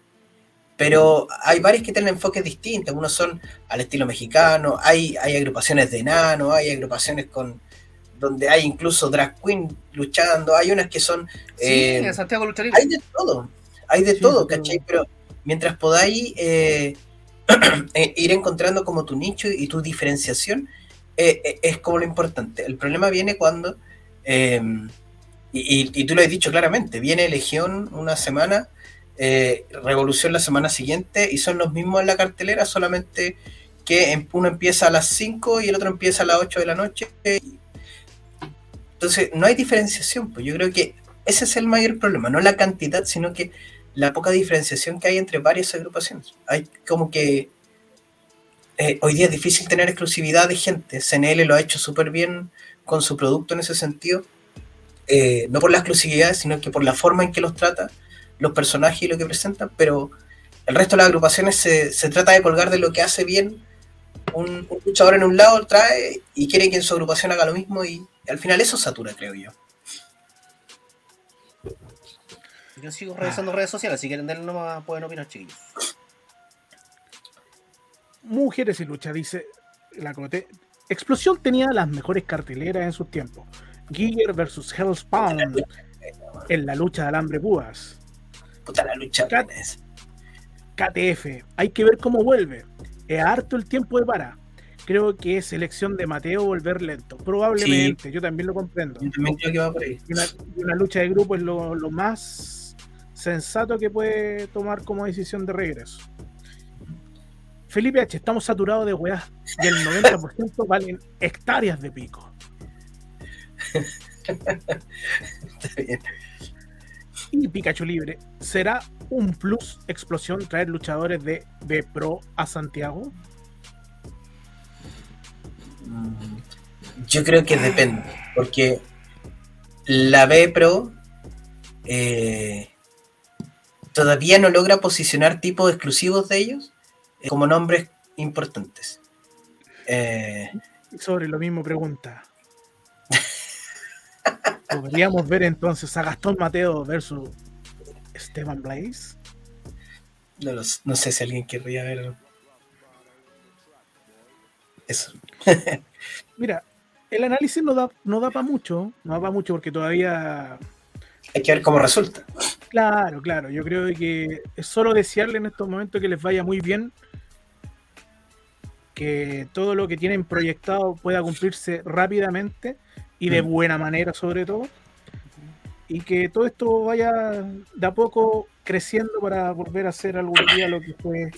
Speaker 4: Pero hay varias que tienen enfoques distintos. Unos son al estilo mexicano, hay, hay agrupaciones de enano, hay agrupaciones con donde hay incluso drag queen luchando, hay unas que son
Speaker 2: Sí,
Speaker 4: eh,
Speaker 2: Santiago
Speaker 4: hay de todo, hay de
Speaker 3: Sí,
Speaker 4: todo, ¿cachai? Pero mientras podáis eh, eh, ir encontrando como tu nicho y tu diferenciación, eh, eh, es como lo importante. El problema viene cuando, eh, y, tú lo has dicho claramente, viene Legión una semana Revolución la semana siguiente y son los mismos en la cartelera, solamente que em- uno empieza a las 5 y el otro empieza a las 8 de la noche. Entonces, no hay diferenciación, pues yo creo que ese es el mayor problema, no la cantidad, sino que la poca diferenciación que hay entre varias agrupaciones. Hay como que eh, hoy día es difícil tener exclusividad de gente. CNL lo ha hecho súper bien con su producto en ese sentido. Eh, no por la exclusividad, sino que por la forma en que los trata, los personajes y lo que presentan, pero el resto de las agrupaciones se, se trata de colgar de lo que hace bien un, un luchador en un lado, trae y quiere que en su agrupación haga lo mismo y al final eso satura, creo yo.
Speaker 2: Yo sigo revisando redes sociales, si quieren darle nomás pueden opinar, chiquillos.
Speaker 3: Mujeres y lucha, dice la Cote. Explosión tenía las mejores carteleras en sus tiempos. Giger versus Hellspawn en la lucha de alambre púas.
Speaker 4: Puta la lucha.
Speaker 3: KTF, hay que ver cómo vuelve. Es harto el tiempo de para. Creo que es elección de Mateo volver lento. Probablemente, yo también lo comprendo.
Speaker 4: Yo también creo que va por ahí.
Speaker 3: Una, lucha de grupo es lo, lo más sensato que puede tomar como decisión de regreso. Felipe H, estamos saturados de weas y el 90% valen hectáreas de pico.
Speaker 4: Está bien.
Speaker 3: Y Pikachu Libre, ¿será un plus explosión traer luchadores de B Pro a Santiago?
Speaker 4: Yo creo que depende, porque la B Pro eh, todavía no logra posicionar tipos exclusivos de ellos eh, como nombres importantes. Eh,
Speaker 3: sobre lo mismo pregunta. ¿Podríamos ver entonces a Gastón Mateo versus Esteban Blaze?
Speaker 4: no, los- no sé si alguien querría ver eso.
Speaker 3: Mira, el análisis no da, no da para mucho, no da para mucho porque todavía,
Speaker 4: Hay que ver cómo resulta.
Speaker 3: Claro, claro, yo creo que es solo desearle en estos momentos que les vaya muy bien, que todo lo que tienen proyectado pueda cumplirse rápidamente y de
Speaker 4: Mm.
Speaker 3: buena manera sobre todo, y que todo esto vaya de a poco creciendo para volver a ser algún día lo que fue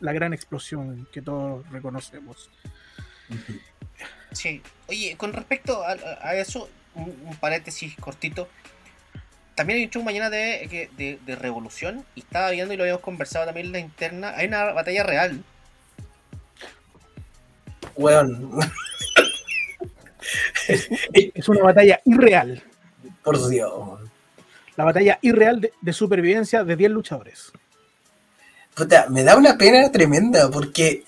Speaker 3: la gran explosión que todos reconocemos.
Speaker 2: Sí. Oye, con respecto a, a eso, un, un paréntesis cortito. También hay un show mañana de, que- de, de Revolución. Y estaba viendo y lo habíamos conversado también en la interna. Hay una batalla real.
Speaker 4: Weón,
Speaker 3: Es una batalla irreal.
Speaker 4: por Dios.
Speaker 3: La batalla irreal de, de supervivencia de 10 luchadores.
Speaker 4: Puta, me da una pena tremenda porque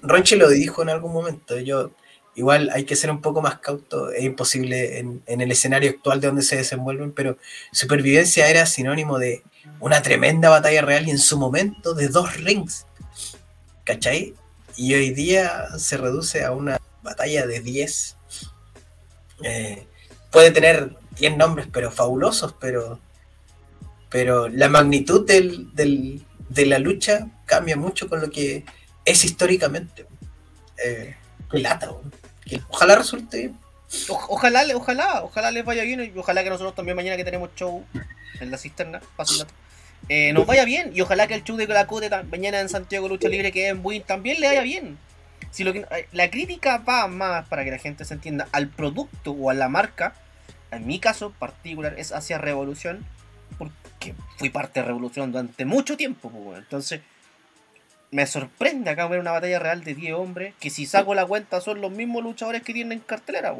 Speaker 4: Ronche lo dijo en algún momento. Yo, igual hay que ser un poco más cauto, es imposible en, el escenario actual de donde se desenvuelven, pero supervivencia era sinónimo de una tremenda batalla real y en su momento de dos rings. ¿Cachai? Y hoy día se reduce a una batalla de 10. Eh, puede tener 10 nombres, pero fabulosos, pero pero la magnitud del, de la lucha cambia mucho con lo que es históricamente. Eh. Ojalá resulte
Speaker 2: ojalá, ojalá, ojalá les vaya bien. Y ojalá que nosotros también mañana que tenemos show en la cisterna, paso eh, nos vaya bien. Y ojalá que el show de la mañana en Santiago Lucha Libre que en Buin también le vaya bien. Si lo que, eh, la crítica va más para que la gente se entienda al producto o a la marca, en mi caso particular es hacia Revolución, porque fui parte de Revolución durante mucho tiempo. pues. Entonces, me sorprende acá ver una batalla real de 10 hombres que si saco la cuenta son los mismos luchadores que tienen en cartelera.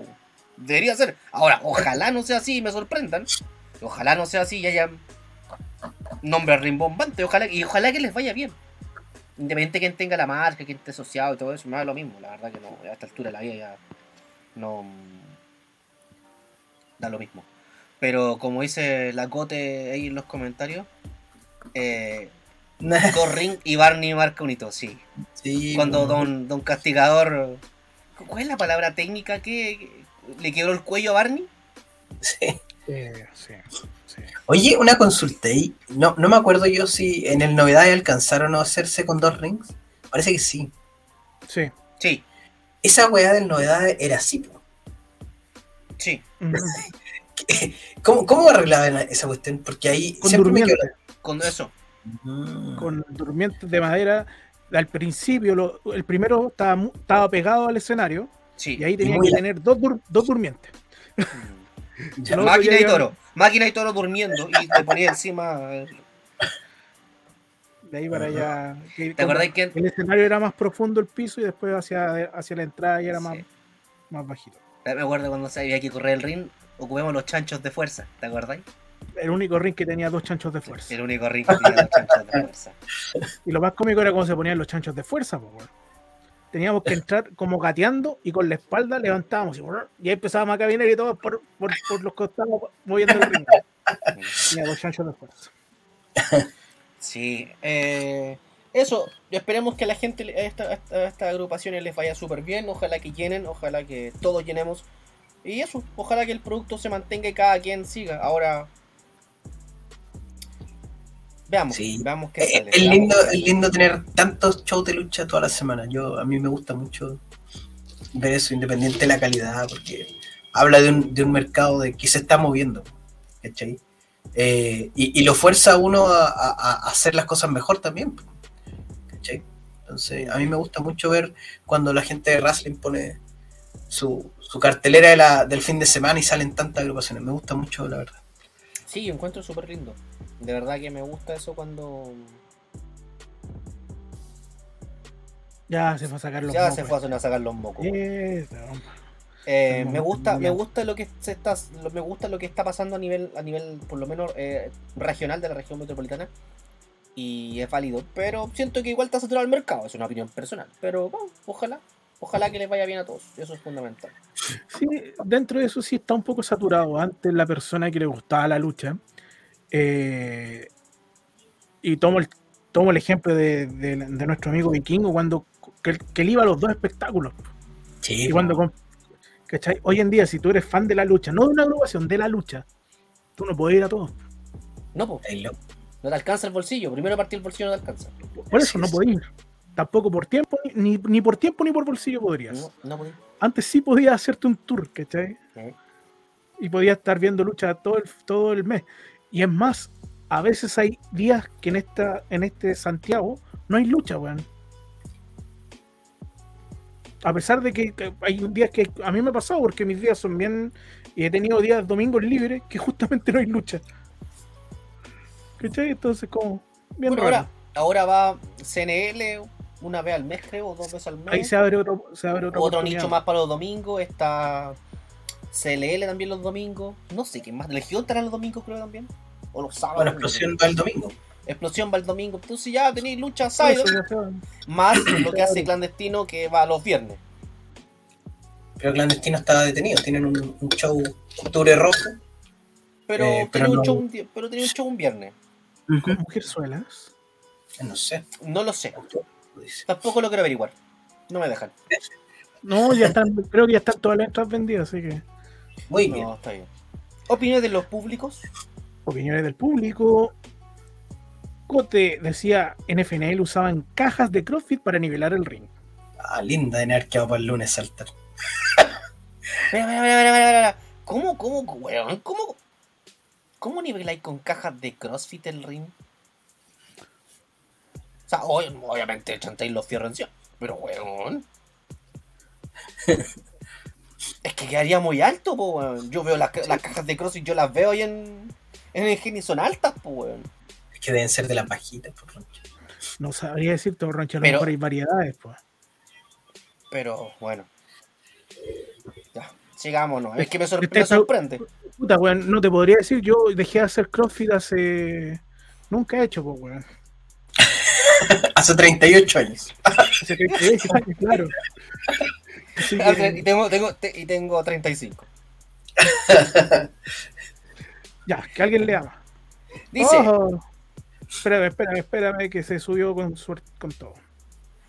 Speaker 2: Debería ser. Ahora, ojalá no sea así y me sorprendan. Ojalá no sea así y haya nombres rimbombantes. Ojalá, y ojalá que les vaya bien. Independiente de quien tenga la marca, quien esté asociado y todo eso, me da lo mismo. La verdad que no, a esta altura de la vida ya no da lo mismo. Pero como dice la Cote ahí en los comentarios, eh, Corrin y Barney marca un hito, sí.
Speaker 4: Sí,
Speaker 2: Cuando don, don Castigador. ¿Cuál es la palabra técnica que le quebró el cuello a Barney?
Speaker 4: Sí.
Speaker 3: Eh, sí, sí.
Speaker 4: Oye, una consulta ahí. No, no me acuerdo yo si en el novedad alcanzaron a hacerse con dos rings. Parece que sí.
Speaker 3: Sí.
Speaker 2: Sí,
Speaker 4: Esa weá del novedad era así. po.
Speaker 2: sí.
Speaker 4: ¿Cómo, cómo arreglaban esa cuestión? Porque ahí
Speaker 3: Con
Speaker 4: siempre me
Speaker 3: durmientes.
Speaker 4: quedo-
Speaker 2: Con eso.
Speaker 4: Mm.
Speaker 3: Con durmientes de madera. Al principio, lo- el primero estaba, pegado al escenario
Speaker 2: Sí.
Speaker 3: y ahí tenía que tener dos, dur- dos durmientes.
Speaker 4: Ya.
Speaker 3: No,
Speaker 2: Máquina y toro. Máquina y toro durmiendo y te ponía encima.
Speaker 3: De ahí para allá. que
Speaker 2: ¿Te que
Speaker 3: El escenario era más profundo el piso y después hacia, hacia la entrada y era más,
Speaker 2: Sí.
Speaker 3: más bajito.
Speaker 2: Me acuerdo cuando se había que correr el ring, ocupemos los chanchos de fuerza, ¿te acordáis?
Speaker 3: El único ring que tenía dos chanchos de fuerza.
Speaker 2: El único ring que tenía los chanchos de fuerza.
Speaker 3: Y lo más cómico era cómo se ponían los chanchos de fuerza, weón. Teníamos que entrar como gateando y con la espalda levantábamos y, y ahí empezábamos a caminar y todo por, por, por los costados moviendo el ring. Tenía dos chanchos de fuerza.
Speaker 2: Sí, eh, eso, esperemos que a la gente, a esta, esta- a estas agrupaciones les vaya súper bien, ojalá que llenen, ojalá que todos llenemos. Y eso, ojalá que el producto se mantenga y cada quien siga. Ahora, veamos,
Speaker 4: Sí.
Speaker 2: veamos qué
Speaker 4: Es,
Speaker 2: sale.
Speaker 4: es lindo, es lindo tener tantos shows de lucha toda la semana. Yo, a mí me gusta mucho ver eso, independiente de la calidad, porque habla de un, de un mercado de que se está moviendo. ¿cachai? Eh, y, y lo fuerza a uno a, a- a hacer las cosas mejor también. ¿cachai? Entonces, a mí me gusta mucho ver cuando la gente de wrestling pone su, su cartelera de la- del fin de semana y salen tantas agrupaciones. Me gusta mucho, la verdad.
Speaker 2: Sí, yo encuentro súper lindo. De verdad que me gusta eso cuando
Speaker 3: Ya se fue a sacar los
Speaker 2: ya
Speaker 3: mocos.
Speaker 2: se fue a sacar los mocos.
Speaker 3: Eso.
Speaker 2: Eh, me gusta, me gusta lo que se está, me gusta lo que está pasando a nivel, a nivel, por lo menos eh, regional de la región metropolitana. Y es válido, pero siento que igual está saturado el mercado, es una opinión personal. Pero bueno, ojalá, ojalá que les vaya bien a todos, eso es fundamental.
Speaker 3: Sí, dentro de eso sí está un poco saturado. Antes la persona que le gustaba la lucha, eh, y tomo el, tomo el ejemplo de, de- de nuestro amigo Vikingo cuando que, él- que él iba a los dos espectáculos.
Speaker 4: Sí,
Speaker 3: Y cuando ¿cachai? Hoy en día, si tú eres fan de la lucha, no de una agrupación, de la lucha, tú no puedes ir a todos.
Speaker 2: No, pues, no te alcanza el bolsillo, primero partir el bolsillo no te alcanza.
Speaker 3: Por eso no podías ir. Tampoco por tiempo, ni, ni por tiempo ni por bolsillo podrías.
Speaker 2: No, no podí.
Speaker 3: Antes sí podías hacerte un tour, ¿cachai?
Speaker 2: Sí.
Speaker 3: Y podías estar viendo lucha todo el, todo el mes. Y es más, a veces hay días que en esta en este Santiago no hay lucha, weón. A pesar de que hay días que a mí me ha pasado porque mis días son bien y he tenido días domingos libres que justamente no hay lucha. ¿Cachai? Entonces como bien
Speaker 2: Bueno, ahora, ahora va CNL una vez al mes, creo, o dos veces al mes.
Speaker 3: Ahí se abre otro, se abre
Speaker 2: Otro
Speaker 3: oportunidad.
Speaker 2: nicho más para los domingos. Está CLL también los domingos. No sé qué más. Legión estará los domingos, creo también. O los sábados.
Speaker 4: Bueno,
Speaker 2: no
Speaker 4: explosión va el domingo.
Speaker 2: Explosión va el domingo. Entonces ya tenéis lucha
Speaker 3: se-
Speaker 2: Más lo que hace clandestino que va los viernes.
Speaker 4: Pero Clandestino estaba detenido. Tienen un, un show Octubre Rojo.
Speaker 2: Pero,
Speaker 4: Eh, pero
Speaker 2: tiene un
Speaker 4: no-
Speaker 2: show un pero tiene un show un viernes.
Speaker 3: con mujerzuelas.
Speaker 4: No sé.
Speaker 2: No lo sé. Tampoco lo quiero averiguar. No me dejan.
Speaker 3: No, ya están, creo que ya están todas las entradas vendidas, así que
Speaker 4: Muy bien.
Speaker 2: No, está bien. Opiniones de los públicos.
Speaker 3: Opiniones del público. Cote decía NFNL usaban cajas de CrossFit para nivelar el ring.
Speaker 4: Ah, linda de haber quedado para el lunes saltar.
Speaker 2: Espera, espera, espera, espera. ¿Cómo, cómo, weón? ¿Cómo, cómo niveláis con cajas de CrossFit el ring? O sea, ob- obviamente chantáis los fierros encima, pero weón. Es que quedaría muy alto, po, weón. Yo veo las, las cajas de CrossFit, yo las veo ahí en, en el Geni, son altas, po, weón.
Speaker 4: Es que deben ser de las bajitas, por Roncho.
Speaker 3: No sabría decirte, Roncha, a lo
Speaker 2: Pero-
Speaker 3: mejor hay variedades, pues.
Speaker 2: Pero bueno. Ya, sigámonos. Es que me, sor-
Speaker 3: Este-
Speaker 2: me sorprende.
Speaker 3: Puta, weón, no te podría decir, yo dejé de hacer CrossFit hace. Nunca he hecho, pues, weón.
Speaker 4: Hace 38 años.
Speaker 3: Hace 32 años, claro. Que,
Speaker 2: Y tengo, tengo, te- y tengo 35.
Speaker 3: ya, que alguien le ama.
Speaker 2: Dice,
Speaker 3: Ojo. Espérame, espérame, espérame, que se subió con suerte con todo.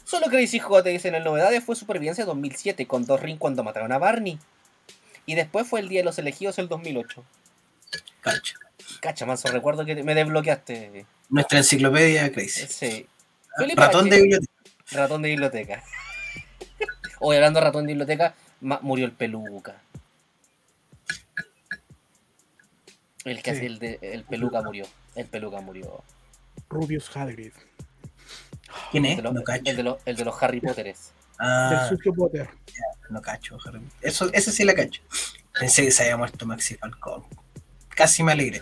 Speaker 2: solo Crazy J dice, en el novedades fue Supervivencia 2007 con dos rings cuando mataron a Barney. Y después fue el Día de los Elegidos el 2008.
Speaker 4: Cacho.
Speaker 2: Cacha, manso, recuerdo que te- me desbloqueaste.
Speaker 4: Nuestra enciclopedia Crazy.
Speaker 2: Sí. Felipe
Speaker 4: Ratón
Speaker 2: H.
Speaker 4: de biblioteca.
Speaker 2: Ratón de biblioteca. Hoy hablando de ratón de biblioteca, murió el peluca. El que
Speaker 3: Sí.
Speaker 2: hace el, de, el peluca murió. El peluca murió.
Speaker 3: Rubius Hagrid.
Speaker 4: ¿Quién
Speaker 2: El
Speaker 4: es?
Speaker 2: de, los,
Speaker 4: No cacho.
Speaker 2: el de los, el de los Harry Potteres.
Speaker 4: Ah,
Speaker 3: Del sucio Potter.
Speaker 4: no cacho. Harry. Eso, ese sí la cacho. Pensé que se había muerto Maxi Falcón. Casi me alegré.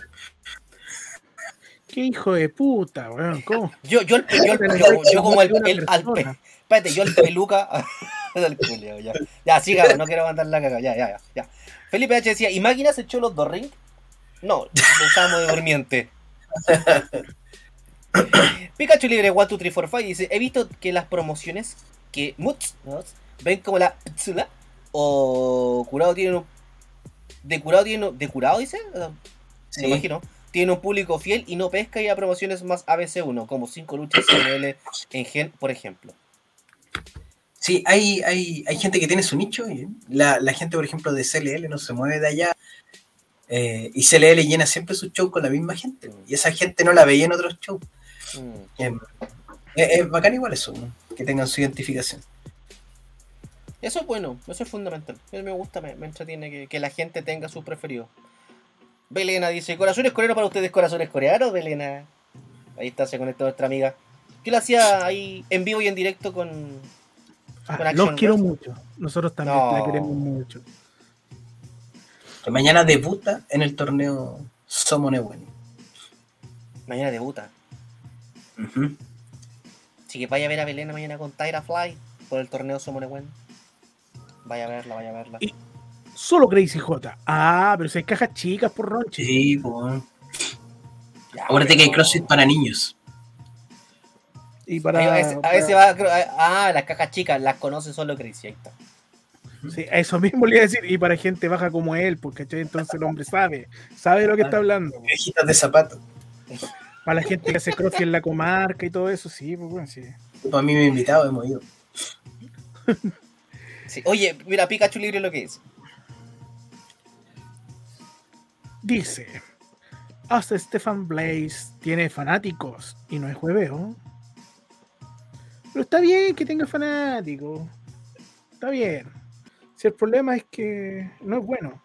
Speaker 3: Qué hijo de puta, weón. ¿Cómo?
Speaker 2: Yo, yo, el, yo, el- yo, yo como el, el- al pe- Espérate, yo el peluca. el ya. Ya, sigamos, no quiero mandar la caga. Ya, ya, ya, ya. Felipe H decía: ¿Y máquinas echó los dos rings? No, lo usábamos de durmiente. Pikachu Libre 1, 2, 3, 4, 5 dice: He visto que las promociones que Muts ven como la Ptsula o Curado tienen un. De Curado tienen un- ¿De Curado dice? Me imagino. Tiene un público fiel y no pesca y a promociones más ABC1, como 5 luchas CNL en Gen, por ejemplo.
Speaker 4: Sí, hay, hay, hay gente que tiene su nicho. y la, la gente, por ejemplo, de CLL no se mueve de allá. Eh, y CLL llena siempre su show con la misma gente. Y esa gente no la veía en otros shows.
Speaker 2: Mm.
Speaker 4: Eh, Es, bacán igual eso, ¿no? que tengan su identificación.
Speaker 2: Eso es bueno, eso es fundamental. A mí me gusta, me, me entretiene que, que la gente tenga sus preferidos. Belena dice, corazones coreanos para ustedes, corazones coreanos, Belena. Ahí está, se conectó nuestra amiga. Yo lo hacía ahí en vivo y en directo con...
Speaker 3: Ah,
Speaker 2: Con
Speaker 3: los quiero mucho. Nosotros también
Speaker 2: No.
Speaker 3: la queremos mucho.
Speaker 4: Que mañana debuta en el torneo Somonewen.
Speaker 2: Mañana debuta. Así que vaya a ver a Belena mañana con Tyra Fly por el torneo Somonewen. Vaya a verla, vaya a verla.
Speaker 3: Y- Solo Crazy J. Ah, pero si hay cajas chicas por Ronchi.
Speaker 4: Sí, pues. Acuérdate que hay CrossFit para niños.
Speaker 3: Y para,
Speaker 2: a veces, a veces va, ah, las cajas chicas, las conoce solo Crazy, ahí está.
Speaker 3: Sí, a eso mismo le iba a decir. Y para gente baja como él, porque ¿cachai? entonces el hombre sabe. Sabe de lo que está hablando.
Speaker 4: Viejitas de zapato.
Speaker 3: Para la gente que hace crossfit en la comarca y todo eso, sí, pues bueno, sí.
Speaker 4: Pues a mí me invitado, hemos ido.
Speaker 2: Sí. Oye, mira, Pikachu libre lo que es.
Speaker 3: Dice, hasta Stefan Blaze tiene fanáticos y no es hueveo. Pero está bien que tenga fanáticos. Está bien. Si el problema es que no es bueno.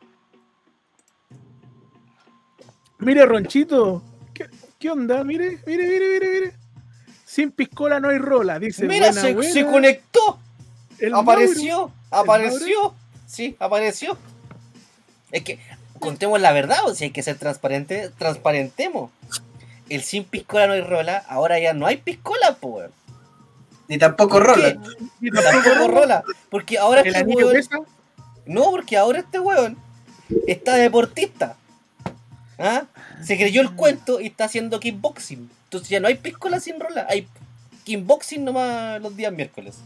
Speaker 3: Mire, Ronchito. ¿Qué, qué onda? Mire, mire, mire, mire, mire. Sin piscola no hay rola, dice.
Speaker 2: Mira,
Speaker 3: buena,
Speaker 2: se,
Speaker 3: buena.
Speaker 2: se conectó,
Speaker 3: El
Speaker 2: apareció,
Speaker 3: ¿El
Speaker 2: apareció. Sí, apareció. Es que, contemos la verdad, o si hay que ser transparente, transparentemos. El sin piscola no hay rola, ahora ya no hay piscola, pues.
Speaker 4: Ni tampoco rola.
Speaker 3: Y
Speaker 2: Tampoco rola. Porque ahora
Speaker 3: El
Speaker 2: este
Speaker 3: anillo
Speaker 2: weón-
Speaker 3: pesa.
Speaker 2: No, porque ahora este weón está deportista. ¿Ah? Se creyó el cuento y está haciendo kickboxing. Entonces ya no hay piscola sin rola, hay kickboxing nomás los días miércoles.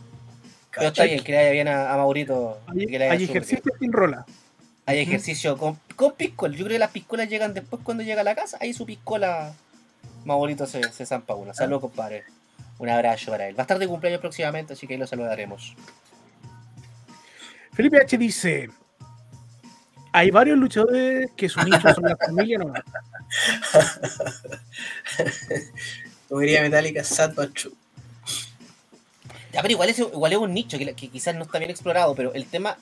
Speaker 2: Pero está bien, que le vaya bien a, a Maurito.
Speaker 3: Hay,
Speaker 2: que le vaya
Speaker 3: hay
Speaker 2: súper
Speaker 3: ejercicio sin rola.
Speaker 2: Hay ejercicio con, con piscola. Yo creo que las piscolas llegan después cuando llega a la casa. Ahí su piscola, Maurito se, se zampa una. Saludos, compadre. Un abrazo para él. Va a estar de cumpleaños próximamente, así que ahí lo saludaremos.
Speaker 3: Felipe H dice: Hay varios luchadores que su nicho son la familia nomás.
Speaker 4: Como diría Metallica, sad but true.
Speaker 2: Ya, pero igual es, igual es un nicho que, que quizás no está bien explorado, pero el tema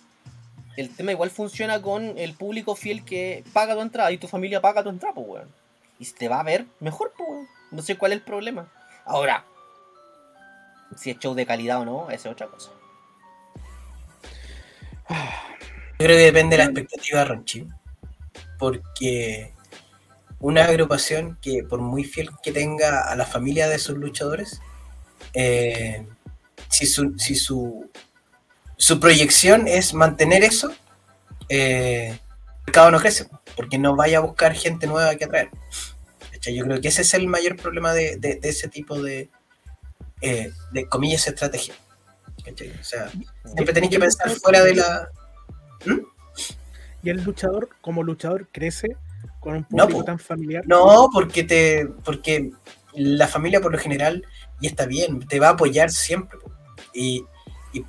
Speaker 2: el tema igual funciona con el público fiel que paga tu entrada y tu familia paga tu entrada, pues, weón. Y si te va a ver, mejor, pues, weón. No sé cuál es el problema. Ahora, si es show de calidad o no, esa es otra cosa.
Speaker 4: Yo creo que depende de la expectativa de Ronchi. Porque una agrupación que, por muy fiel que tenga a la familia de sus luchadores, eh, si, su, si su, su proyección es mantener eso, eh, el mercado no crece, porque no vaya a buscar gente nueva que atraer. Yo creo que ese es el mayor problema de- de ese tipo de, eh, de comillas, estrategia. ¿Cachai? O sea, siempre tenéis que pensar fuera de la...
Speaker 3: Y el luchador, como luchador, crece con un público tan familiar.
Speaker 4: No, porque te, porque la familia por lo general, y está bien, te va a apoyar siempre. Y, y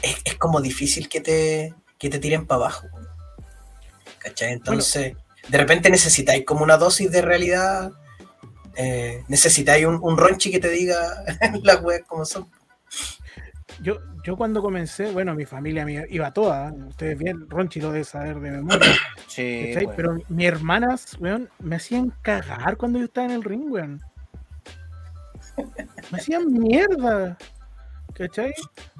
Speaker 4: es, es como difícil que te, que te tiren para abajo. ¿Cachai? Entonces, de repente necesitáis como una dosis de realidad. Eh, necesitáis un, un ronchi que te diga las weas como son.
Speaker 3: yo, yo cuando comencé, bueno, mi familia me iba toda, ustedes bien, Ronchi lo debe saber de memoria,
Speaker 2: Sí,
Speaker 3: ¿cachai?
Speaker 2: weón.
Speaker 3: pero mis hermanas, weón, me hacían cagar cuando yo estaba en el ring, weón. Me hacían mierda, ¿cachai?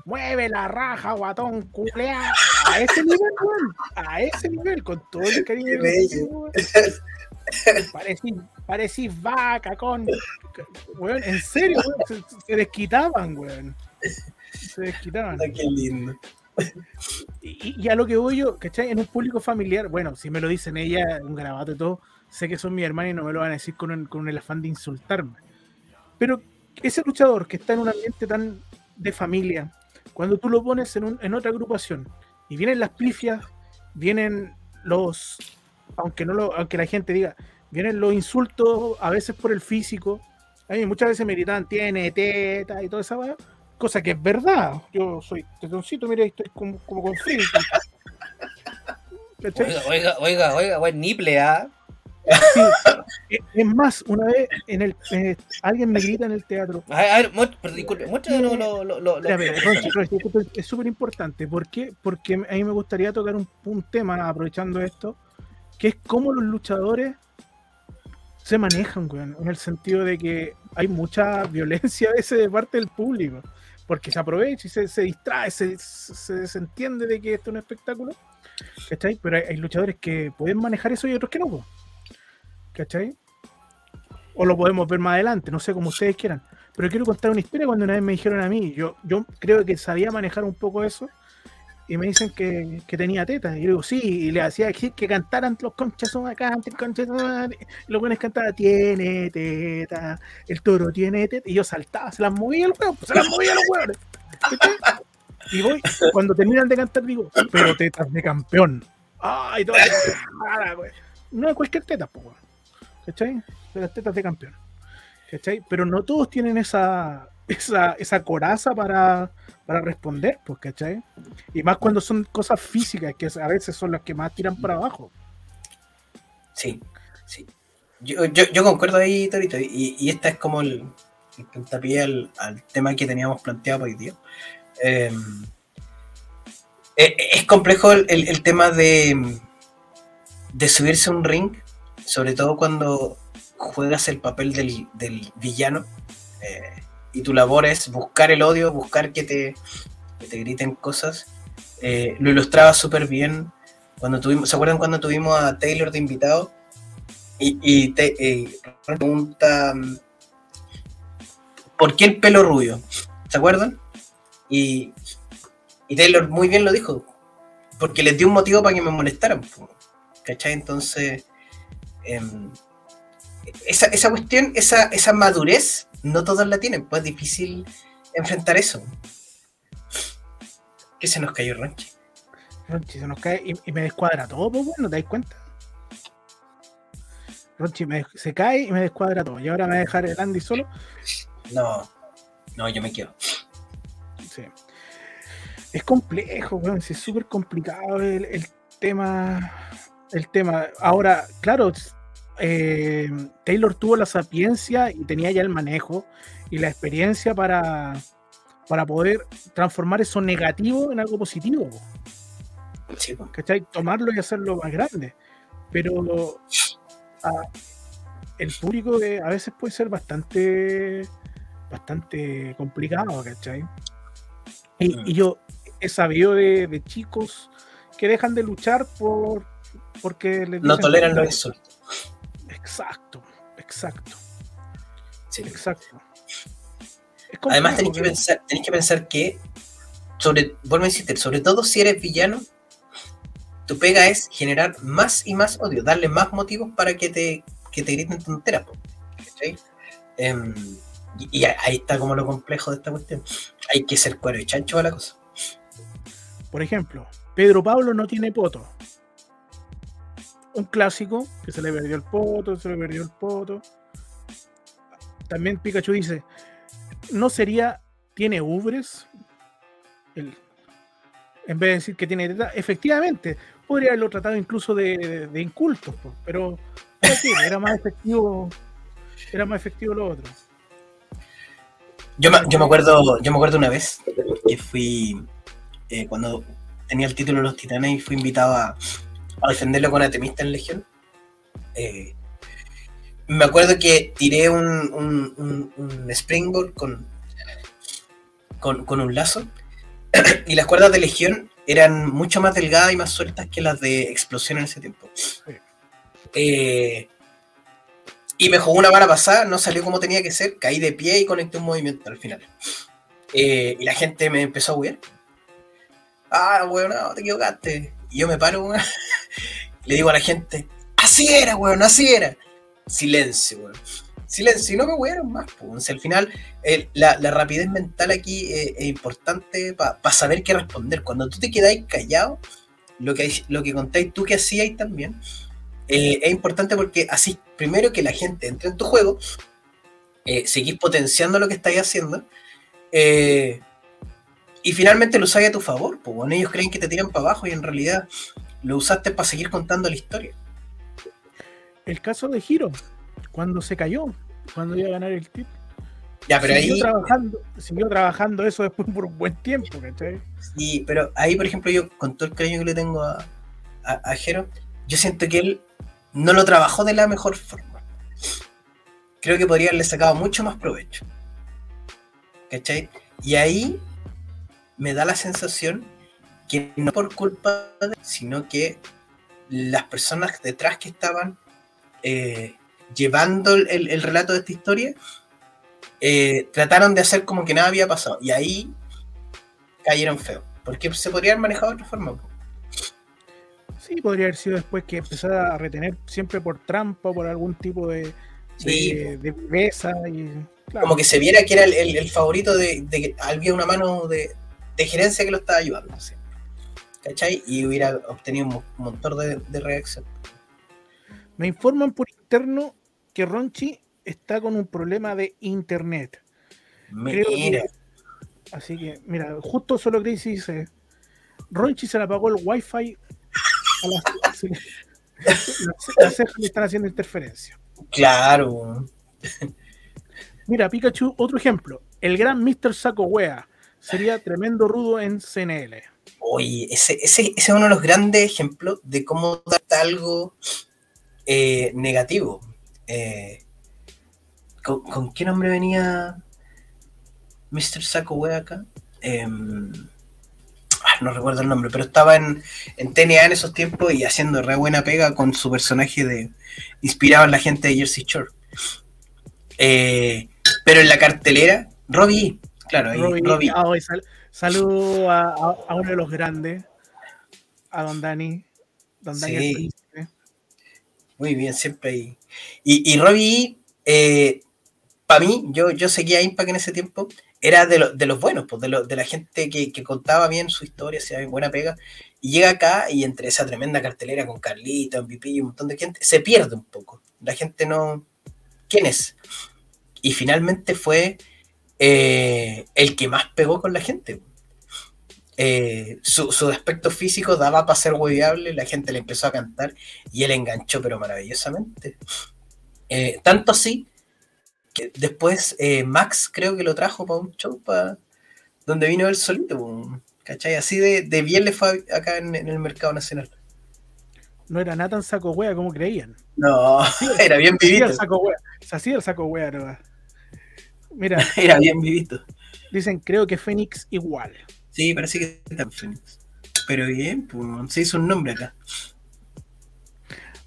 Speaker 3: Mueve la raja, guatón, culea. A ese nivel, weón, a ese nivel, con todo el cariño.
Speaker 4: Qué
Speaker 3: que
Speaker 4: bello.
Speaker 3: tengo, weón. Parecí, parecí vaca con. Weón, en serio, weón, se, se desquitaban, weón. Se desquitaban.
Speaker 4: Ah, Qué lindo.
Speaker 3: Y, y a lo que voy yo, ¿cachai? En un público familiar, bueno, si me lo dicen ella, un garabato y todo, sé que son mi hermana y no me lo van a decir con, un- con el afán de insultarme. Pero ese luchador que está en un ambiente tan de familia, cuando tú lo pones en, un- en otra agrupación y vienen las pifias, vienen los, aunque no lo, aunque la gente diga, vienen los insultos a veces por el físico, a mí muchas veces me gritaban tiene teta y toda esa weá, cosa que es verdad. Yo soy tetoncito, mira, estoy como, como con frío.
Speaker 2: Oiga, oiga, oiga, oiga, buen niple, ¿ah?
Speaker 3: Sí. Es- más, una vez en el eh, alguien me grita en el teatro.
Speaker 2: A ver, a ver, mu- pero disculpe, muéstrame lo, lo, lo, lo-
Speaker 3: Espera, espera, Ronchi, Ronchi, esto es- es súper importante. ¿Por qué? Porque a mí me gustaría tocar un, un tema, aprovechando esto, que es cómo los luchadores se manejan, weón, en el sentido de que hay mucha violencia a veces de parte del público, porque se aprovecha y se, se distrae, se, se desentiende de que esto es un espectáculo, ¿cachai? Pero hay, luchadores que pueden manejar eso y otros que no, po, ¿cachai? O lo podemos ver más adelante, no sé, como ustedes quieran. Pero quiero contar una historia cuando una vez me dijeron a mí, yo, yo creo que sabía manejar un poco eso, y me dicen que, que tenía tetas. Y yo digo, sí, y le hacía que, que cantaran los conchas son acá, el los buenos cantaban, tiene teta, el toro tiene teta, y yo saltaba, se las movía los huevos, se las movía los huevos. Y voy, cuando terminan de cantar, digo, pero tetas de campeón. Ay, todo No de cualquier teta, pues. ¿cachai? De las tetas de campeón. ¿cachai? Pero no todos tienen esa, esa, esa coraza para, para responder, pues, ¿cachai? Y más cuando son cosas físicas, que a veces son las que más tiran para abajo.
Speaker 4: Sí, sí. Yo, yo, concuerdo ahí, Torito, y, y esta es como el, el puntapié al, al tema que teníamos planteado hoy día. Eh, eh, es complejo el, el- el tema de, de subirse a un ring, sobre todo cuando juegas el papel del, del villano eh, y tu labor es buscar el odio, buscar que te, que te griten cosas. Eh, lo ilustraba súper bien cuando tuvimos, ¿se acuerdan cuando tuvimos a Taylor de invitado? Y, y eh, pregunta mm, ¿por qué el pelo rubio? ¿Se acuerdan? Y, y Taylor muy bien lo dijo, porque les dio un motivo para que me molestaran. ¿Cachai? Entonces, em, esa, esa cuestión, esa, esa madurez, no todos la tienen, pues es difícil enfrentar eso. ¿Qué se nos cayó, Ranchi?
Speaker 3: Ronchi se nos cae y, y me descuadra todo, pues bueno, ¿te das cuenta? Ronchi me- se cae y me descuadra todo. Y ahora me va a dejar el Andy solo.
Speaker 4: No, no, yo me quedo.
Speaker 3: Sí. Es complejo, weón, es súper complicado el, el tema. El tema. Ahora, claro, eh, Taylor tuvo la sapiencia y tenía ya el manejo y la experiencia para, para poder transformar eso negativo en algo positivo.
Speaker 4: Sí.
Speaker 3: ¿cachai? Tomarlo y hacerlo más grande. Pero ah, el público a veces puede ser bastante bastante complicado, ¿cachai? Y, y yo he sabido de, de chicos que dejan de luchar por porque les
Speaker 4: no toleran los insultos.
Speaker 3: Exacto, exacto,
Speaker 4: Sí.
Speaker 3: exacto.
Speaker 4: Además tenéis que pensar, tenéis que pensar que, sobre, vuelvo a insistir, sobre todo si eres villano, tu pega es generar más y más odio, darle más motivos para que te, que te griten tonteras. po, ¿cachai? Em, y, y ahí está como lo complejo de esta cuestión. Hay que ser cuero y chancho para la cosa.
Speaker 3: Por ejemplo, Pedro Pablo no tiene poto. Un clásico, que se le perdió el poto, se le perdió el poto. También Pikachu dice, ¿no sería, tiene ubres? En vez de decir que tiene teta, efectivamente, podría haberlo tratado incluso de, de, po, pero era más efectivo, era más efectivo lo otro.
Speaker 4: Yo me, yo me acuerdo, yo me acuerdo una vez, que fui, eh, cuando tenía el título de los titanes fui invitado a, a defenderlo con Atemista en Legión. Eh, me acuerdo que tiré un, un, un, un springboard con, con, con un lazo y las cuerdas de Legión eran mucho más delgadas y más sueltas que las de explosión en ese tiempo. Eh, y me jugó una bala pasada, no salió como tenía que ser, caí de pie y conecté un movimiento al final. Eh, y la gente me empezó a huir. Ah, weón, no, te equivocaste. Y yo me paro, weón. Le digo a la gente, así era, weón, así era. Silencio, weón. Silencio, y no me huyeron más. Pues. al final, el, la, la, rapidez mental aquí eh, es importante para pa saber qué responder. Cuando tú te quedáis callado, lo que, lo que contáis tú que hacíais también, eh, es importante porque así, primero que la gente entre en tu juego, eh, seguís potenciando lo que estáis haciendo, eh, y finalmente lo usáis a tu favor. Pues bueno, ellos creen que te tiran para abajo y en realidad lo usaste para seguir contando la historia.
Speaker 3: El caso de Hiro, cuando se cayó, cuando iba a ganar el título.
Speaker 4: Ya, pero
Speaker 3: siguió
Speaker 4: ahí.
Speaker 3: Trabajando, siguió trabajando eso después por un buen tiempo, ¿cachai?
Speaker 4: Sí, pero ahí, por ejemplo, yo, con todo el cariño que le tengo a, a, a Jero, yo siento que él no lo trabajó de la mejor forma. Creo que podría haberle sacado mucho más provecho. ¿Cachai? Y ahí me da la sensación que no por culpa de él, sino que las personas detrás que estaban eh, llevando el, el, relato de esta historia eh, trataron de hacer como que nada había pasado. Y ahí cayeron feo. Porque se podría haber manejado de otra forma.
Speaker 3: Sí, podría haber sido después que empezara a retener siempre por trampa o por algún tipo de,
Speaker 4: Sí,
Speaker 3: de, de y claro,
Speaker 4: como que se viera que era el, el- el favorito de, de que había una mano de, de gerencia que lo estaba ayudando. ¿sí? ¿Cachai? Y hubiera obtenido un mo- montón de, de reacción.
Speaker 3: me informan por interno que Ronchi está con un problema de internet. Creo que-
Speaker 4: Mira,
Speaker 3: Así que, mira, justo solo Gracie dice, Ronchi se le apagó el wifi a las, se las cejas le están haciendo interferencia.
Speaker 4: claro.
Speaker 3: Mira, Pikachu, otro ejemplo. El gran Mr. Saco Wea sería tremendo rudo en CNL.
Speaker 4: Oye, ese, ese, ese es uno de los grandes ejemplos de cómo trata algo eh, negativo. Eh, ¿con, con qué nombre venía Mr. Saco Wea acá? Em, ah, no recuerdo el nombre, pero estaba en, en TNA en esos tiempos y haciendo re buena pega con su personaje de inspirado en la gente de Jersey Shore. Eh, pero en la cartelera, Robbie, claro, ahí,
Speaker 3: Robbie,
Speaker 4: Robbie.
Speaker 3: ah, sal- saludo a, a- a uno de los grandes, a Don Dani. Don Dani
Speaker 4: Sí. Muy bien, siempre ahí. Y, y Robbie, para mí, yo, yo seguía a Impact en ese tiempo, era de, lo- de los buenos, pues, de, lo- de la gente que, que contaba bien su historia, hacía buena pega, y llega acá y entre esa tremenda cartelera con Carlito, MVP y un montón de gente, se pierde un poco. La gente no... ¿Quién es? Y finalmente fue eh, el que más pegó con la gente. Eh, su, su aspecto físico daba para ser hueviable, la gente le empezó a cantar y él enganchó, pero maravillosamente. Eh, tanto así que después Max creo que lo trajo para un show para donde vino él solito, ¿cachai? Así de, de bien le fue acá en, en el mercado nacional.
Speaker 3: No era Nathan Saco Wea como creían.
Speaker 4: No, era bien
Speaker 3: Se hacía
Speaker 4: vivito,
Speaker 3: el saco wea. Se hacía el saco wea, ¿no? Mira,
Speaker 4: era bien vivito.
Speaker 3: dicen, creo que Fénix igual.
Speaker 4: Sí, parece que está Phoenix. Pero bien, pues, se hizo un nombre acá.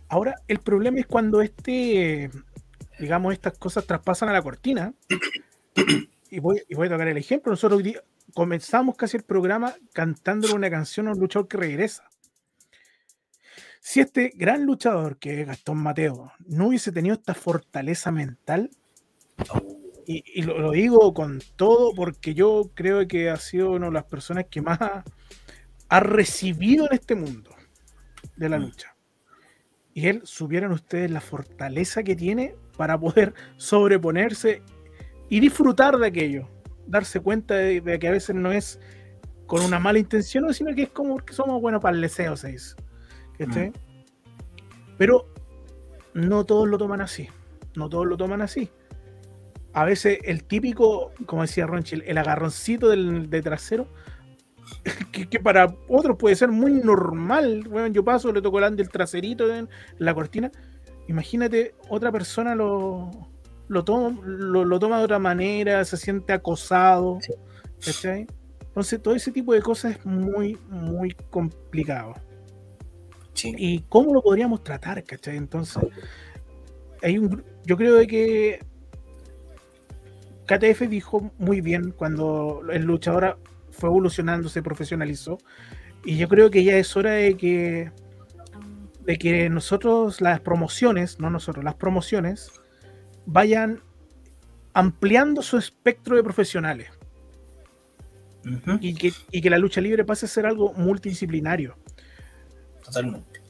Speaker 3: Ahora, el problema es cuando este, digamos, estas cosas traspasan a la cortina. Y voy, y voy a tocar el ejemplo. Nosotros hoy día comenzamos casi el programa cantándole una canción a un luchador que regresa. Si este gran luchador que es Gastón Mateo no hubiese tenido esta fortaleza mental, y, y lo, lo digo con todo porque yo creo que ha sido una de las personas que más ha, ha recibido en este mundo de la
Speaker 4: Mm.
Speaker 3: lucha. Y él, supieran ustedes la fortaleza que tiene para poder sobreponerse y disfrutar de aquello. Darse cuenta de, de que a veces no es con una mala intención, sino que es como que somos buenos para el deseo, se dice. ¿Cachai? Pero no todos lo toman así. No todos lo toman así. A veces el típico, como decía Ronchil, el agarroncito del, de trasero, que, que para otros puede ser muy normal. Bueno, yo paso, le toco el traserito en la cortina. Imagínate, otra persona lo, lo, toma, lo, lo toma de otra manera, se siente acosado.
Speaker 4: Sí.
Speaker 3: ¿cachai? Entonces, todo ese tipo de cosas es muy, muy complicado.
Speaker 4: Sí.
Speaker 3: ¿Y cómo lo podríamos tratar, cachai? Entonces, hay un, yo creo de que KTF dijo muy bien cuando el luchador fue evolucionando, se profesionalizó. Y yo creo que ya es hora de que, de que nosotros, las promociones, no nosotros, las promociones, vayan ampliando su espectro de profesionales y que, y que la lucha libre pase a ser algo multidisciplinario.
Speaker 4: Totalmente.